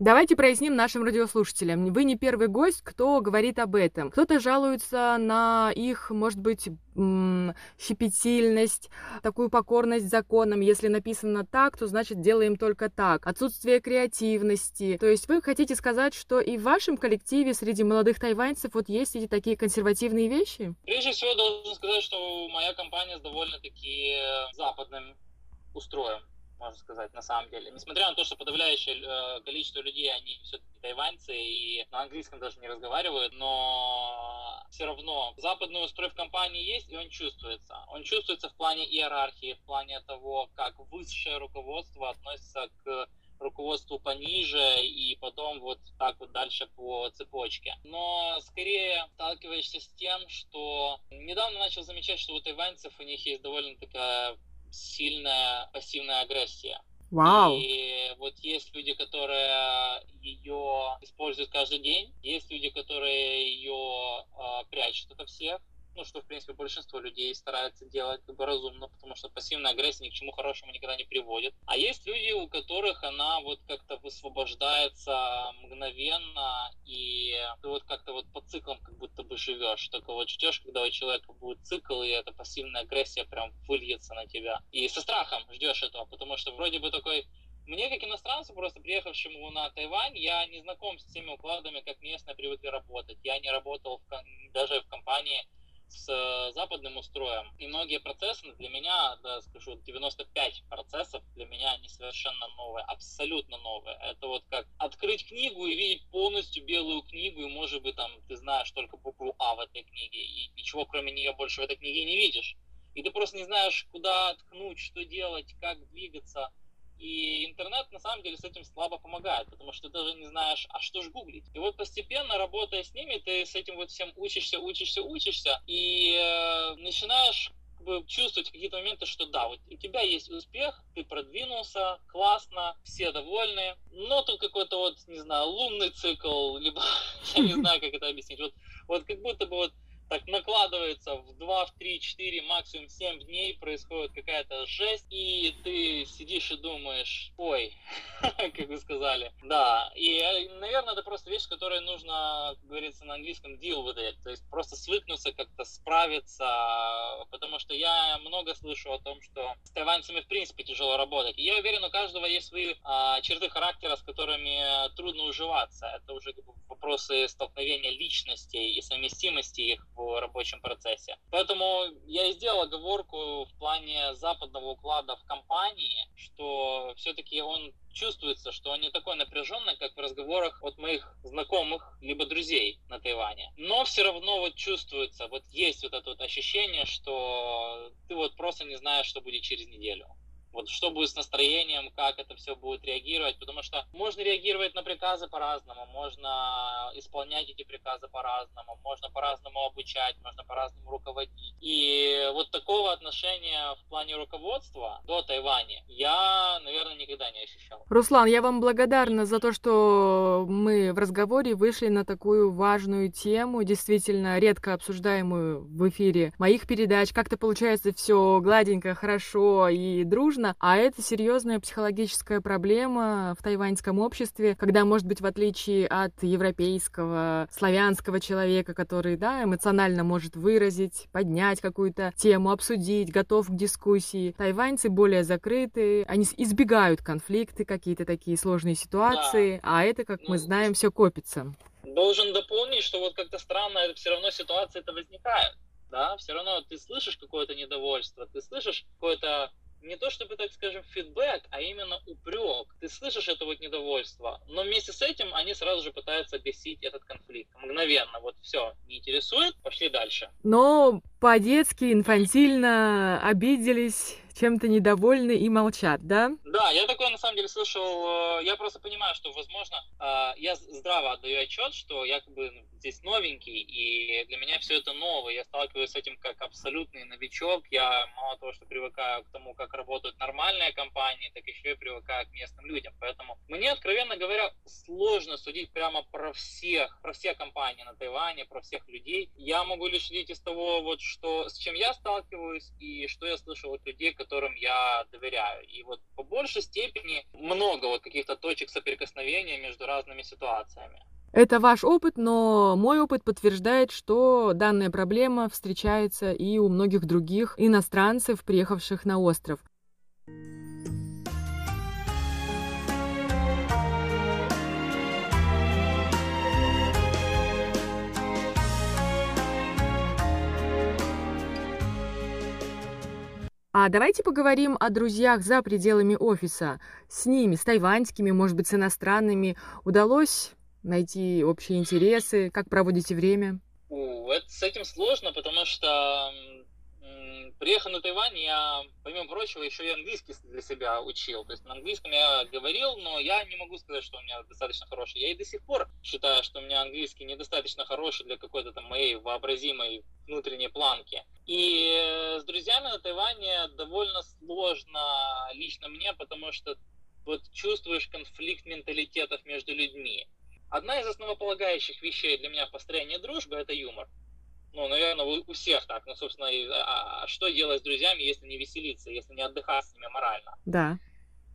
H: Давайте проясним нашим радиослушателям. Вы не первый гость, кто говорит об этом. Кто-то жалуется на их, может быть, щепетильность, такую покорность законам. Если написано так, то значит делаем только так. Отсутствие креативности. То есть вы хотите сказать, что и в вашем коллективе среди молодых тайваньцев вот есть эти такие консервативные вещи?
I: Прежде всего, должен сказать, что моя компания с довольно-таки западным устроем можно сказать, на самом деле. Несмотря на то, что подавляющее э, количество людей, они все-таки тайваньцы и на английском даже не разговаривают, но все равно западный устрой в компании есть, и он чувствуется. Он чувствуется в плане иерархии, в плане того, как высшее руководство относится к руководству пониже и потом вот так вот дальше по цепочке. Но скорее сталкиваешься с тем, что недавно начал замечать, что у тайваньцев у них есть довольно такая сильная пассивная агрессия.
H: Вау.
I: И вот есть люди, которые ее используют каждый день, есть люди, которые ее э, прячут от всех, ну, что, в принципе, большинство людей стараются делать как бы разумно, потому что пассивная агрессия ни к чему хорошему никогда не приводит. А есть люди, у которых она вот как-то высвобождается мгновенно, и ты вот как-то вот по циклам как будто бы живешь. Только вот ждешь, когда у человека будет цикл, и эта пассивная агрессия прям выльется на тебя. И со страхом ждешь этого, потому что вроде бы такой мне, как иностранцу, просто приехавшему на Тайвань, я не знаком с теми укладами, как местные привыкли работать. Я не работал в, даже в компании, с э, западным устроем. И многие процессы для меня, да, скажу, 95 процессов для меня они совершенно новые, абсолютно новые. Это вот как открыть книгу и видеть полностью белую книгу, и может быть там ты знаешь только букву А в этой книге, и ничего кроме нее больше в этой книге не видишь. И ты просто не знаешь, куда ткнуть, что делать, как двигаться. И интернет на самом деле с этим слабо помогает, потому что ты даже не знаешь, а что же гуглить. И вот постепенно, работая с ними, ты с этим вот всем учишься, учишься, учишься, и э, начинаешь как бы, чувствовать какие-то моменты, что да, вот у тебя есть успех, ты продвинулся, классно, все довольны, но тут какой-то вот, не знаю, лунный цикл, либо я не знаю, как это объяснить. Вот как будто бы вот так накладывается в 2, в 3, 4, максимум 7 дней происходит какая-то жесть, и ты сидишь и думаешь, ой, как вы сказали. Да, и, наверное, это просто вещь, с которой нужно, как говорится на английском, deal with it, то есть просто свыкнуться, как-то справиться, потому что я много слышу о том, что с тайваньцами в принципе тяжело работать. И я уверен, у каждого есть свои а, черты характера, с которыми трудно уживаться. Это уже как бы, вопросы столкновения личностей и совместимости их в рабочем процессе. Поэтому я и сделал оговорку в плане западного уклада в компании, что все-таки он чувствуется, что он не такой напряженный, как в разговорах от моих знакомых либо друзей на Тайване. Но все равно вот чувствуется, вот есть вот это вот ощущение, что ты вот просто не знаешь, что будет через неделю. Вот что будет с настроением, как это все будет реагировать, потому что можно реагировать на приказы по-разному, можно исполнять эти приказы по-разному, можно по-разному обучать, можно по-разному руководить. И вот такого отношения в плане руководства до Тайваня я, наверное, никогда не ощущал.
H: Руслан, я вам благодарна за то, что мы в разговоре вышли на такую важную тему, действительно редко обсуждаемую в эфире моих передач. Как-то получается все гладенько, хорошо и дружно, серьезно, а это серьезная психологическая проблема в тайваньском обществе, когда, может быть, в отличие от европейского, славянского человека, который, да, эмоционально может выразить, поднять какую-то тему, обсудить, готов к дискуссии, тайваньцы более закрыты, они избегают конфликты, какие-то такие сложные ситуации, да. а это, как ну, мы знаем, все копится.
I: Должен дополнить, что вот как-то странно, все равно ситуация это возникает да, все равно ты слышишь какое-то недовольство, ты слышишь какое-то не то чтобы, так скажем, фидбэк, а именно упрек. Ты слышишь это вот недовольство, но вместе с этим они сразу же пытаются гасить этот конфликт. Мгновенно, вот все, не интересует, пошли дальше.
H: Но по-детски, инфантильно обиделись, чем-то недовольны и молчат, да?
I: Да, я такое на самом деле слышал. Э, я просто понимаю, что, возможно, э, я здраво отдаю отчет, что я как бы здесь новенький, и для меня все это новое. Я сталкиваюсь с этим как абсолютный новичок. Я мало того, что привыкаю к тому, как работают нормальные компании, так еще и привыкаю к местным людям. Поэтому мне, откровенно говоря, сложно судить прямо про всех, про все компании на Тайване, про всех людей. Я могу лишь судить из того, вот что, с чем я сталкиваюсь и что я слышал от людей, которым я доверяю. И вот по большей степени много вот каких-то точек соприкосновения между разными ситуациями.
H: Это ваш опыт, но мой опыт подтверждает, что данная проблема встречается и у многих других иностранцев, приехавших на остров. А давайте поговорим о друзьях за пределами офиса. С ними, с тайваньскими, может быть, с иностранными. Удалось найти общие интересы? Как проводите время?
I: У, это, с этим сложно, потому что приехав на Тайвань, я, помимо прочего, еще и английский для себя учил. То есть на английском я говорил, но я не могу сказать, что у меня достаточно хороший. Я и до сих пор считаю, что у меня английский недостаточно хороший для какой-то там моей вообразимой внутренней планки. И э, с друзьями на Тайване довольно сложно лично мне, потому что вот чувствуешь конфликт менталитетов между людьми. Одна из основополагающих вещей для меня в построении дружбы – это юмор. Ну, наверное, у, у всех так. Ну, собственно, и, а, а что делать с друзьями, если не веселиться, если не отдыхать с ними морально?
H: Да.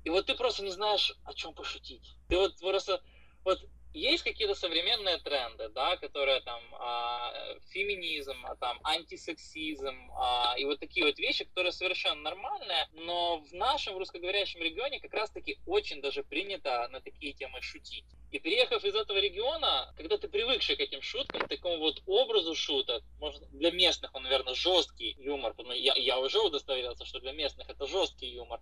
I: И вот ты просто не знаешь, о чем пошутить. Ты вот просто... Вот есть какие-то современные тренды, да, которые там а, феминизм, а, там антисексизм а, и вот такие вот вещи, которые совершенно нормальные, но в нашем русскоговорящем регионе как раз-таки очень даже принято на такие темы шутить. И приехав из этого региона, когда ты привыкший к этим шуткам, к такому вот образу шуток, может, для местных он, наверное, жесткий юмор, но я, я уже удостоверился, что для местных это жесткий юмор,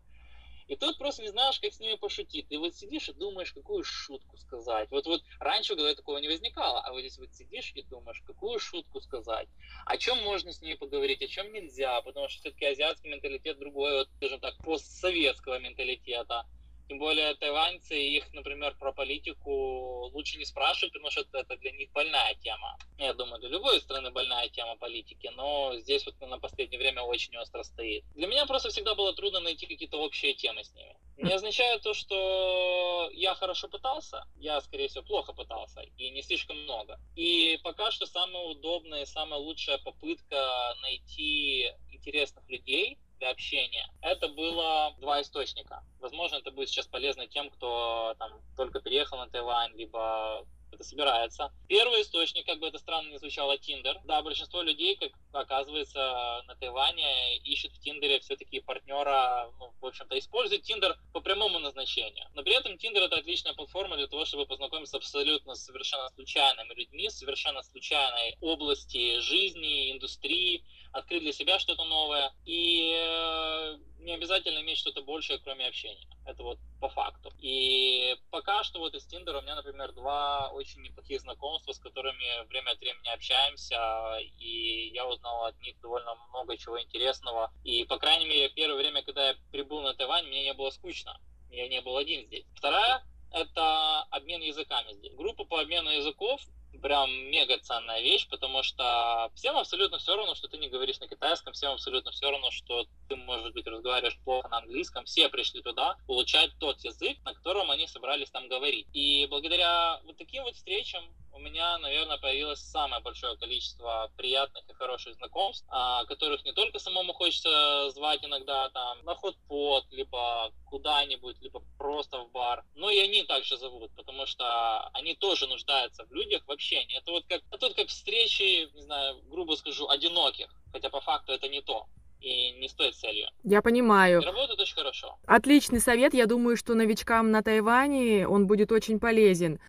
I: и тут просто не знаешь, как с ними пошутить. Ты вот сидишь и думаешь, какую шутку сказать. Вот, вот раньше, когда такого не возникало, а вот здесь вот сидишь и думаешь, какую шутку сказать. О чем можно с ними поговорить, о чем нельзя, потому что все-таки азиатский менталитет другой, вот, скажем так, постсоветского менталитета. Тем более тайваньцы, их, например, про политику лучше не спрашивать, потому что это для них больная тема. Я думаю, для любой страны больная тема политики, но здесь вот на последнее время очень остро стоит. Для меня просто всегда было трудно найти какие-то общие темы с ними. Не означает то, что я хорошо пытался, я, скорее всего, плохо пытался, и не слишком много. И пока что самая удобная самая лучшая попытка найти интересных людей, для общения. Это было два источника. Возможно, это будет сейчас полезно тем, кто там только переехал на Тайвань, либо это собирается. Первый источник, как бы это странно не звучало, Тиндер. Да, большинство людей, как оказывается, на Тайване ищут в Тиндере все-таки партнера, ну, в общем-то, используют Тиндер по прямому назначению. Но при этом Тиндер это отличная платформа для того, чтобы познакомиться абсолютно совершенно случайными людьми, совершенно случайной области жизни, индустрии, открыть для себя что-то новое. И э, не обязательно иметь что-то большее, кроме общения. Это вот по факту. И пока что вот из Тиндера у меня, например, два очень неплохих знакомства, с которыми время от времени общаемся, и я узнал от них довольно много чего интересного. И, по крайней мере, первое время, когда я прибыл на Тайвань, мне не было скучно. Я не был один здесь. Вторая — это обмен языками здесь. Группа по обмену языков прям мега ценная вещь, потому что всем абсолютно все равно, что ты не говоришь на китайском, всем абсолютно все равно, что ты, может быть, разговариваешь плохо на английском. Все пришли туда получать тот язык, на котором они собрались там говорить. И благодаря вот таким вот встречам у меня, наверное, появилось самое большое количество приятных и хороших знакомств, а, которых не только самому хочется звать иногда там на ход-пот, либо куда-нибудь, либо просто в бар, но и они также зовут, потому что они тоже нуждаются в людях в общении. Это вот как, это вот как встречи, не знаю, грубо скажу, одиноких, хотя по факту это не то и не стоит целью.
H: Я понимаю.
I: И работает очень хорошо.
H: Отличный совет. Я думаю, что новичкам на Тайване он будет очень полезен.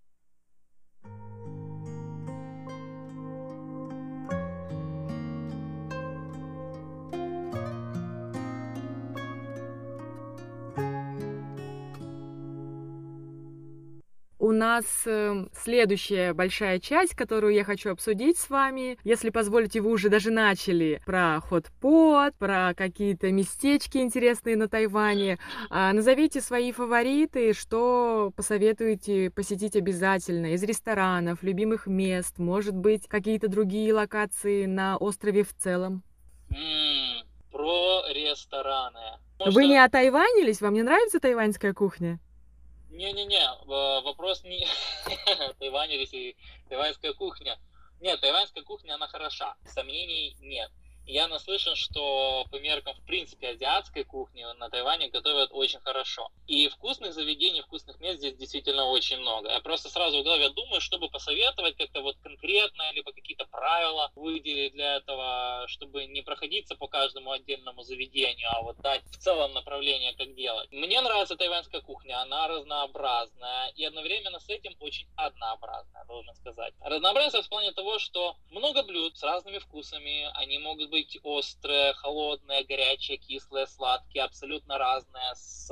H: У нас э, следующая большая часть, которую я хочу обсудить с вами. Если позволите, вы уже даже начали про хот-пот, про какие-то местечки интересные на Тайване. А, назовите свои фавориты, что посоветуете посетить обязательно из ресторанов, любимых мест, может быть, какие-то другие локации на острове в целом.
I: про рестораны.
H: Вы не отайванились? Вам не нравится тайваньская кухня?
I: Не-не-не, вопрос не Тайвань или тайваньская кухня. Нет, тайваньская кухня, она хороша, сомнений нет. Я наслышан, что по меркам, в принципе, азиатской кухни на Тайване готовят очень хорошо. И вкусных заведений, вкусных мест здесь действительно очень много. Я просто сразу в голове думаю, чтобы посоветовать как-то вот конкретно, либо какие-то правила выделить для этого, чтобы не проходиться по каждому отдельному заведению, а вот дать в целом направление, как делать. Мне нравится тайваньская кухня, она разнообразная и одновременно с этим очень однообразная, должен сказать. Разнообразие в плане того, что много блюд с разными вкусами, они могут быть острые, холодные, горячие, кислые, сладкие, абсолютно разные, с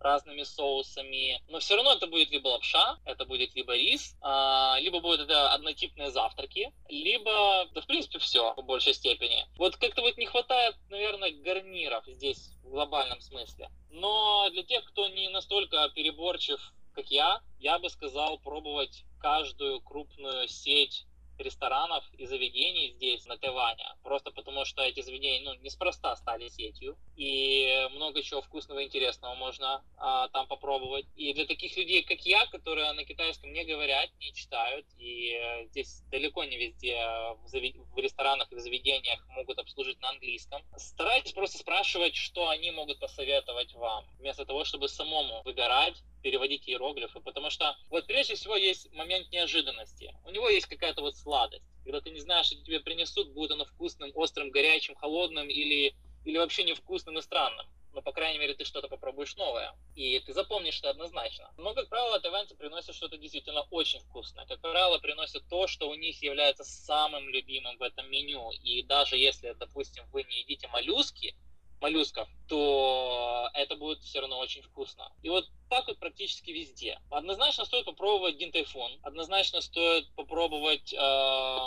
I: разными соусами. Но все равно это будет либо лапша, это будет либо рис, а, либо будут это однотипные завтраки, либо, да в принципе все в большей степени. Вот как-то вот не хватает, наверное, гарниров здесь в глобальном смысле. Но для тех, кто не настолько переборчив, как я, я бы сказал пробовать каждую крупную сеть ресторанов и заведений здесь, на Тайване. Просто потому, что эти заведения, ну, неспроста стали сетью. И много чего вкусного и интересного можно а, там попробовать. И для таких людей, как я, которые на китайском не говорят, не читают, и э, здесь далеко не везде в, завед... в ресторанах и в заведениях могут обслужить на английском, старайтесь просто спрашивать, что они могут посоветовать вам, вместо того, чтобы самому выбирать переводить иероглифы, потому что вот прежде всего есть момент неожиданности. У него есть какая-то вот сладость, когда ты не знаешь, что тебе принесут, будет оно вкусным, острым, горячим, холодным или, или вообще невкусным и странным. Но, по крайней мере, ты что-то попробуешь новое. И ты запомнишь это однозначно. Но, как правило, тайваньцы приносят что-то действительно очень вкусное. Как правило, приносят то, что у них является самым любимым в этом меню. И даже если, допустим, вы не едите моллюски, моллюсков, то это будет все равно очень вкусно. И вот так вот практически везде. Однозначно стоит попробовать динтайфун, однозначно стоит попробовать, э,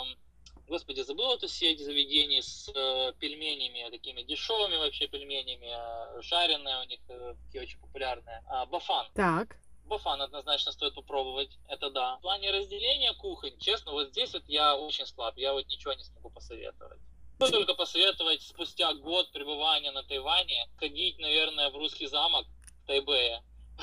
I: господи, забыл эту сеть заведений с э, пельменями, такими дешевыми вообще пельменями, э, жареные у них э, такие очень популярные. Э, бафан.
H: Так.
I: Бафан однозначно стоит попробовать, это да. В плане разделения кухонь, честно, вот здесь вот я очень слаб, я вот ничего не смогу посоветовать. Могу только посоветовать спустя год пребывания на Тайване ходить, наверное, в русский замок в Тайбэе.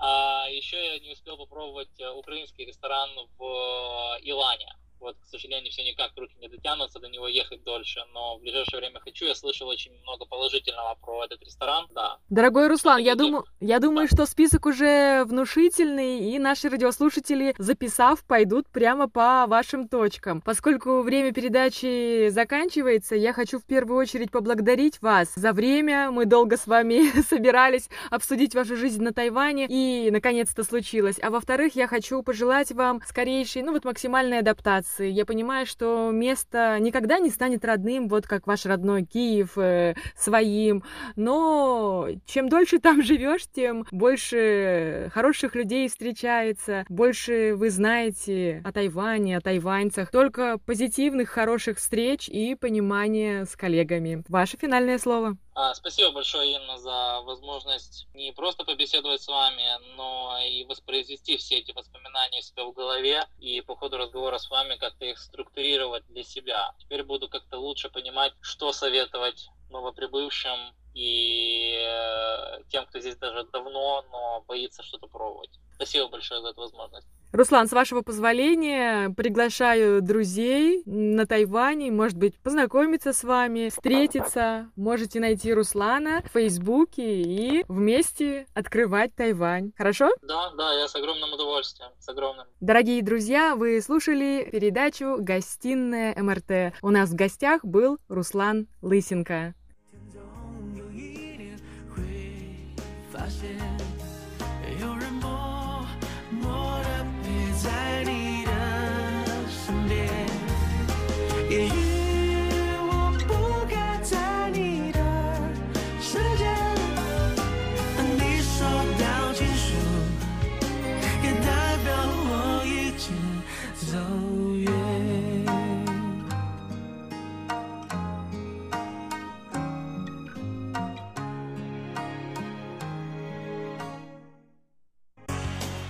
I: А еще я не успел попробовать э, украинский ресторан в э, Илане. Вот, к сожалению, все никак руки не дотянутся до него ехать дольше, но в ближайшее время хочу. Я слышал очень много положительного про этот ресторан, да.
H: Дорогой Руслан, я, думаю, я думаю, да. что список уже внушительный, и наши радиослушатели, записав, пойдут прямо по вашим точкам. Поскольку время передачи заканчивается, я хочу в первую очередь поблагодарить вас за время. Мы долго с вами собирались обсудить вашу жизнь на Тайване, и наконец-то случилось. А во-вторых, я хочу пожелать вам скорейшей, ну вот максимальной адаптации эмоции. Я понимаю, что место никогда не станет родным, вот как ваш родной Киев, э, своим. Но чем дольше там живешь, тем больше хороших людей встречается, больше вы знаете о Тайване, о тайваньцах. Только позитивных, хороших встреч и понимания с коллегами. Ваше финальное слово.
I: А, спасибо большое, Инна, за возможность не просто побеседовать с вами, но и воспроизвести все эти воспоминания у себя в голове и по ходу разговора с вами как-то их структурировать для себя. Теперь буду как-то лучше понимать, что советовать новоприбывшим и э, тем, кто здесь даже давно, но боится что-то пробовать. Спасибо большое за эту возможность.
H: Руслан, с вашего позволения, приглашаю друзей на Тайване, может быть, познакомиться с вами, встретиться. Можете найти Руслана в Фейсбуке и вместе открывать Тайвань. Хорошо?
I: Да, да, я с огромным удовольствием, с огромным.
H: Дорогие друзья, вы слушали передачу «Гостиная МРТ». У нас в гостях был Руслан Лысенко.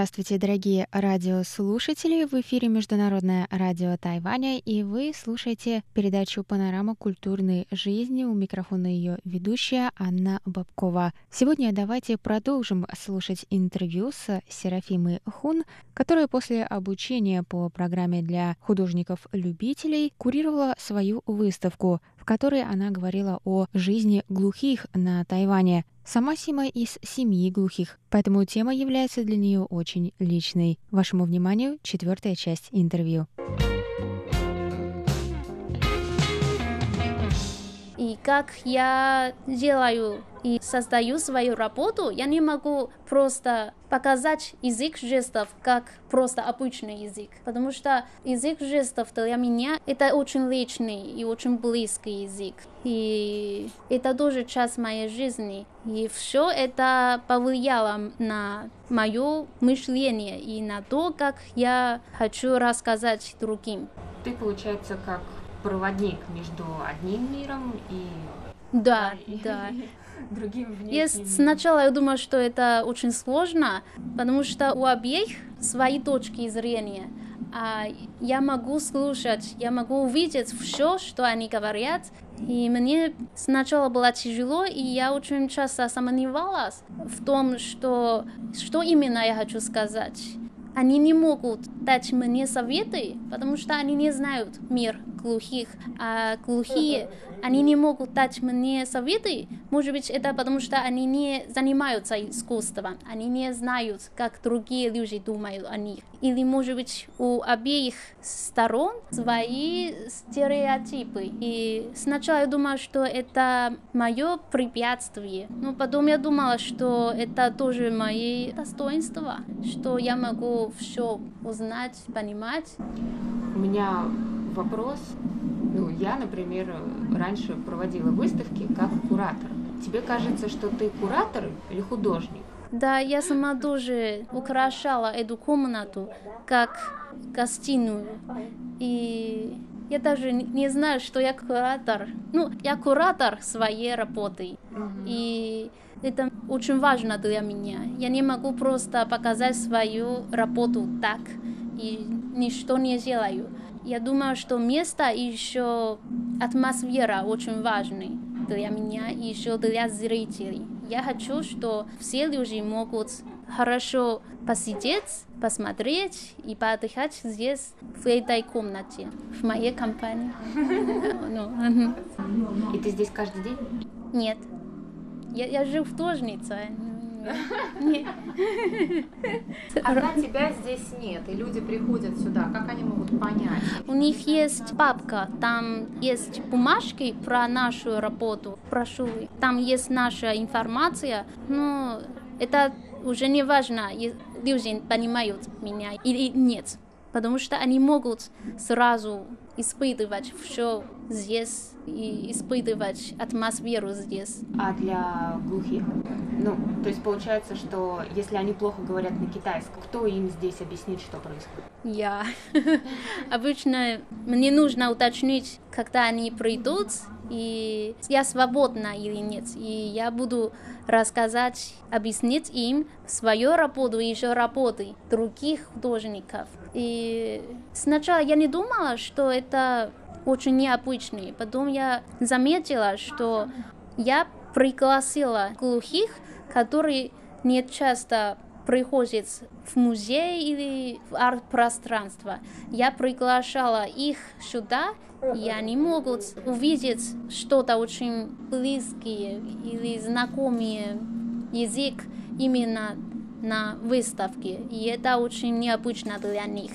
D: Здравствуйте, дорогие радиослушатели! В эфире Международное радио Тайваня, и вы слушаете передачу «Панорама культурной жизни». У микрофона ее ведущая Анна Бабкова. Сегодня давайте продолжим слушать интервью с Серафимой Хун, которая после обучения по программе для художников-любителей курировала свою выставку, которой она говорила о жизни глухих на Тайване. Сама Сима из семьи глухих, поэтому тема является для нее очень личной. Вашему вниманию четвертая часть интервью.
J: И как я делаю и создаю свою работу, я не могу просто показать язык жестов как просто обычный язык, потому что язык жестов для меня это очень личный и очень близкий язык, и это тоже часть моей жизни, и все это повлияло на мое мышление и на то, как я хочу рассказать другим.
D: Ты, получается, как проводник между одним миром и
J: да, да.
D: другим
J: Я сначала я думала, что это очень сложно, потому что у обеих свои точки зрения. А я могу слушать, я могу увидеть все, что они говорят, и мне сначала было тяжело, и я очень часто сомневалась в том, что, что именно я хочу сказать. Они не могут дать мне советы, потому что они не знают мир глухих, а глухие, они не могут дать мне советы. Может быть, это потому что они не занимаются искусством, они не знают, как другие люди думают о них. Или, может быть, у обеих сторон свои стереотипы. И сначала я думала, что это мое препятствие, но потом я думала, что это тоже мои достоинства, что я могу все узнать, понимать.
D: У меня вопрос. Ну, я, например, раньше проводила выставки как куратор. Тебе кажется, что ты куратор или художник?
J: Да, я сама тоже украшала эту комнату как гостиную. И я даже не знаю, что я куратор. Ну, я куратор своей работы. И это очень важно для меня. Я не могу просто показать свою работу так и ничто не делаю. Я думаю, что место и еще атмосфера очень важны для меня и еще для зрителей. Я хочу, что все люди могут хорошо посидеть, посмотреть и поотдыхать здесь, в этой комнате, в моей компании. Ну,
D: И ты здесь каждый день?
J: Нет. Я, я живу в Тожнице. Нет.
C: Когда тебя здесь нет, и люди приходят сюда, как они могут понять?
J: У них есть папка, там есть бумажки про нашу работу, прошу. Там есть наша информация, но это уже не важно, люди понимают меня или нет, потому что они могут сразу испытывать все здесь и испытывать атмосферу здесь.
D: А для глухих? Ну, то есть получается, что если они плохо говорят на китайском, кто им здесь объяснит, что происходит?
J: Я. Обычно мне нужно уточнить, когда они придут, и я свободна или нет. И я буду рассказать, объяснить им свою работу и еще работы других художников. И сначала я не думала, что это очень необычный. Потом я заметила, что я пригласила глухих, которые не часто приходят в музей или в арт-пространство. Я приглашала их сюда, и они могут увидеть что-то очень близкое или знакомый язык именно на выставке. И это очень необычно для них.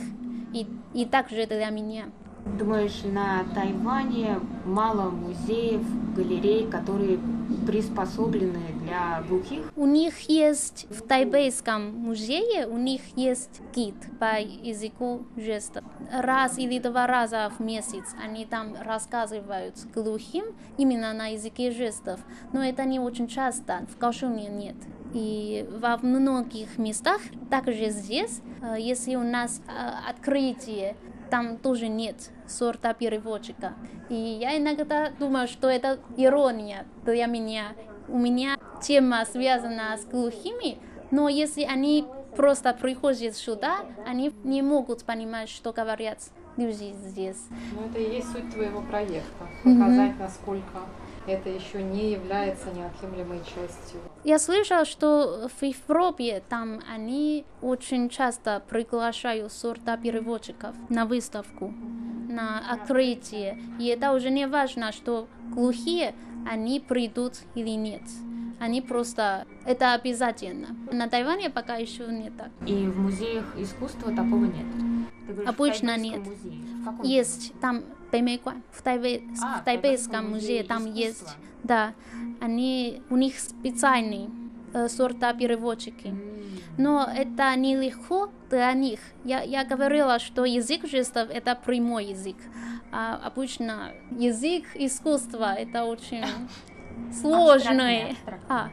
J: И, и также для меня.
D: Думаешь, на Тайване мало музеев, галерей, которые приспособлены для глухих?
J: У них есть в Тайбейском музее, у них есть гид по языку жестов. Раз или два раза в месяц они там рассказывают глухим именно на языке жестов. Но это не очень часто, в Каошуне нет. И во многих местах, также здесь, э, если у нас э, открытие там тоже нет сорта переводчика. И я иногда думаю, что это ирония для меня. У меня тема связана с глухими, но если они просто приходят сюда, они не могут понимать, что говорят люди здесь.
C: Ну, это и есть суть твоего проекта. Показать, mm-hmm. насколько это еще не является неотъемлемой частью.
J: Я слышала, что в Европе там они очень часто приглашают сорта переводчиков на выставку, на открытие. И это уже не важно, что глухие они придут или нет. Они просто... Это обязательно. На Тайване пока еще не так.
D: И в музеях искусства такого нет?
J: Говоришь, Обычно нет. Есть там Бэймэйкуан, в, Тайбэй, а, в Тайбэйском музее там есть, да, они, у них специальные э, сорта переводчики. Но это нелегко для них. Я, я говорила, что язык жестов это прямой язык. А обычно язык искусства это очень сложный, а,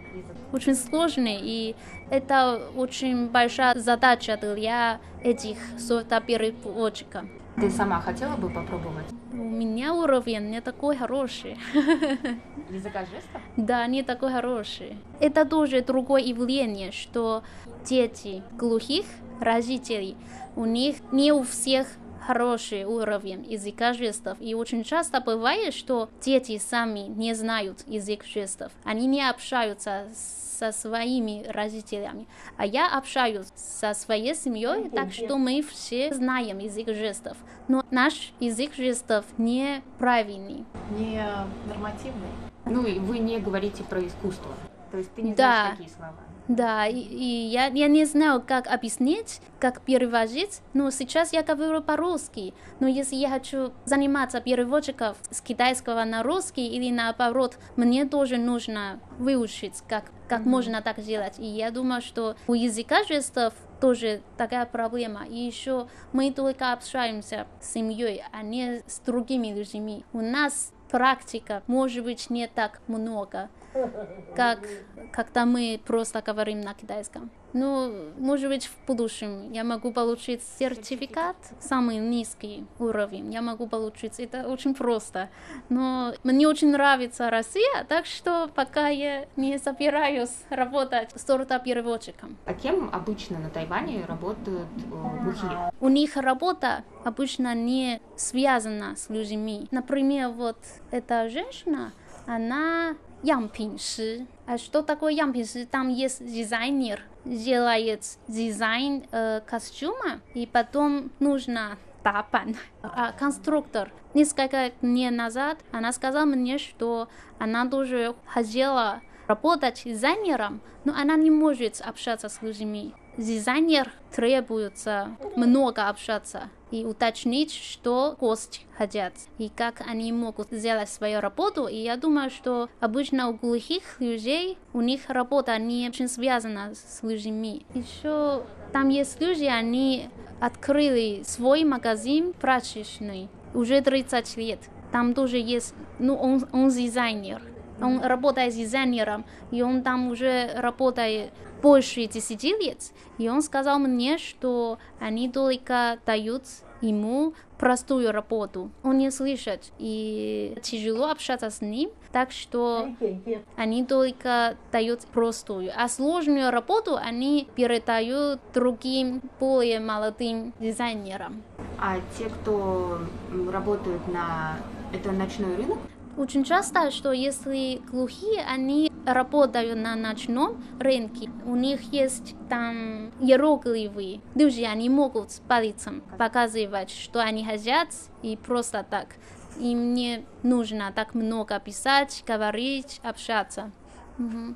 J: очень сложный, и это очень большая задача для этих сорта переводчиков.
D: Ты сама хотела бы попробовать?
J: У меня уровень не такой хороший.
D: Языка жестов?
J: Да, не такой хороший. Это тоже другое явление, что дети глухих родителей, у них не у всех хороший уровень языка жестов. И очень часто бывает, что дети сами не знают язык жестов. Они не общаются со своими родителями. А я общаюсь со своей семьей, так что мы все знаем язык жестов. Но наш язык жестов не правильный.
C: Не нормативный.
D: Ну и вы не говорите про искусство. То есть ты не да. знаешь такие слова.
J: Да, и, и я, я не знаю, как объяснить, как переводить, но сейчас я говорю по-русски. Но если я хочу заниматься переводчиком с китайского на русский или наоборот, мне тоже нужно выучить, как, как mm-hmm. можно так делать. И я думаю, что у языка жестов тоже такая проблема. И еще мы только общаемся с семьей, а не с другими людьми. У нас практика может быть не так много как когда мы просто говорим на китайском. Ну, может быть, в будущем я могу получить сертификат, самый низкий уровень. Я могу получить, это очень просто. Но мне очень нравится Россия, так что пока я не собираюсь работать стартап-переводчиком.
D: А кем обычно на Тайване работают э, глухие?
J: У них работа обычно не связана с людьми. Например, вот эта женщина, она ямпинши. А что такое ямпинши? Там есть дизайнер, делает дизайн э, костюма, и потом нужно тапан, а конструктор. Несколько дней назад она сказала мне, что она тоже хотела работать дизайнером, но она не может общаться с людьми. Дизайнер требуется много общаться и уточнить, что гости хотят и как они могут сделать свою работу. И я думаю, что обычно у глухих людей у них работа не очень связана с людьми. Еще там есть люди, они открыли свой магазин прачечный уже 30 лет. Там тоже есть, ну, он, он дизайнер. Он работает дизайнером, и он там уже работает больше 10 лет. И он сказал мне, что они только дают ему простую работу. Он не слышит, и тяжело общаться с ним, так что они только дают простую. А сложную работу они передают другим, более молодым дизайнерам.
D: А те, кто работают на... Это ночной рынок?
J: Очень часто, что если глухие, они работают на ночном рынке, у них есть там иероглифы. Люди, они могут пальцем показывать, что они хотят, и просто так. Им не нужно так много писать, говорить, общаться. Угу.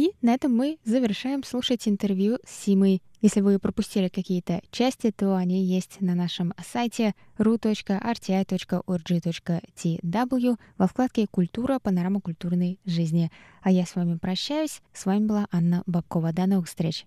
D: И на этом мы завершаем слушать интервью с Симой. Если вы пропустили какие-то части, то они есть на нашем сайте ru.rti.org.tw во вкладке «Культура. Панорама культурной жизни». А я с вами прощаюсь. С вами была Анна Бабкова. До новых встреч!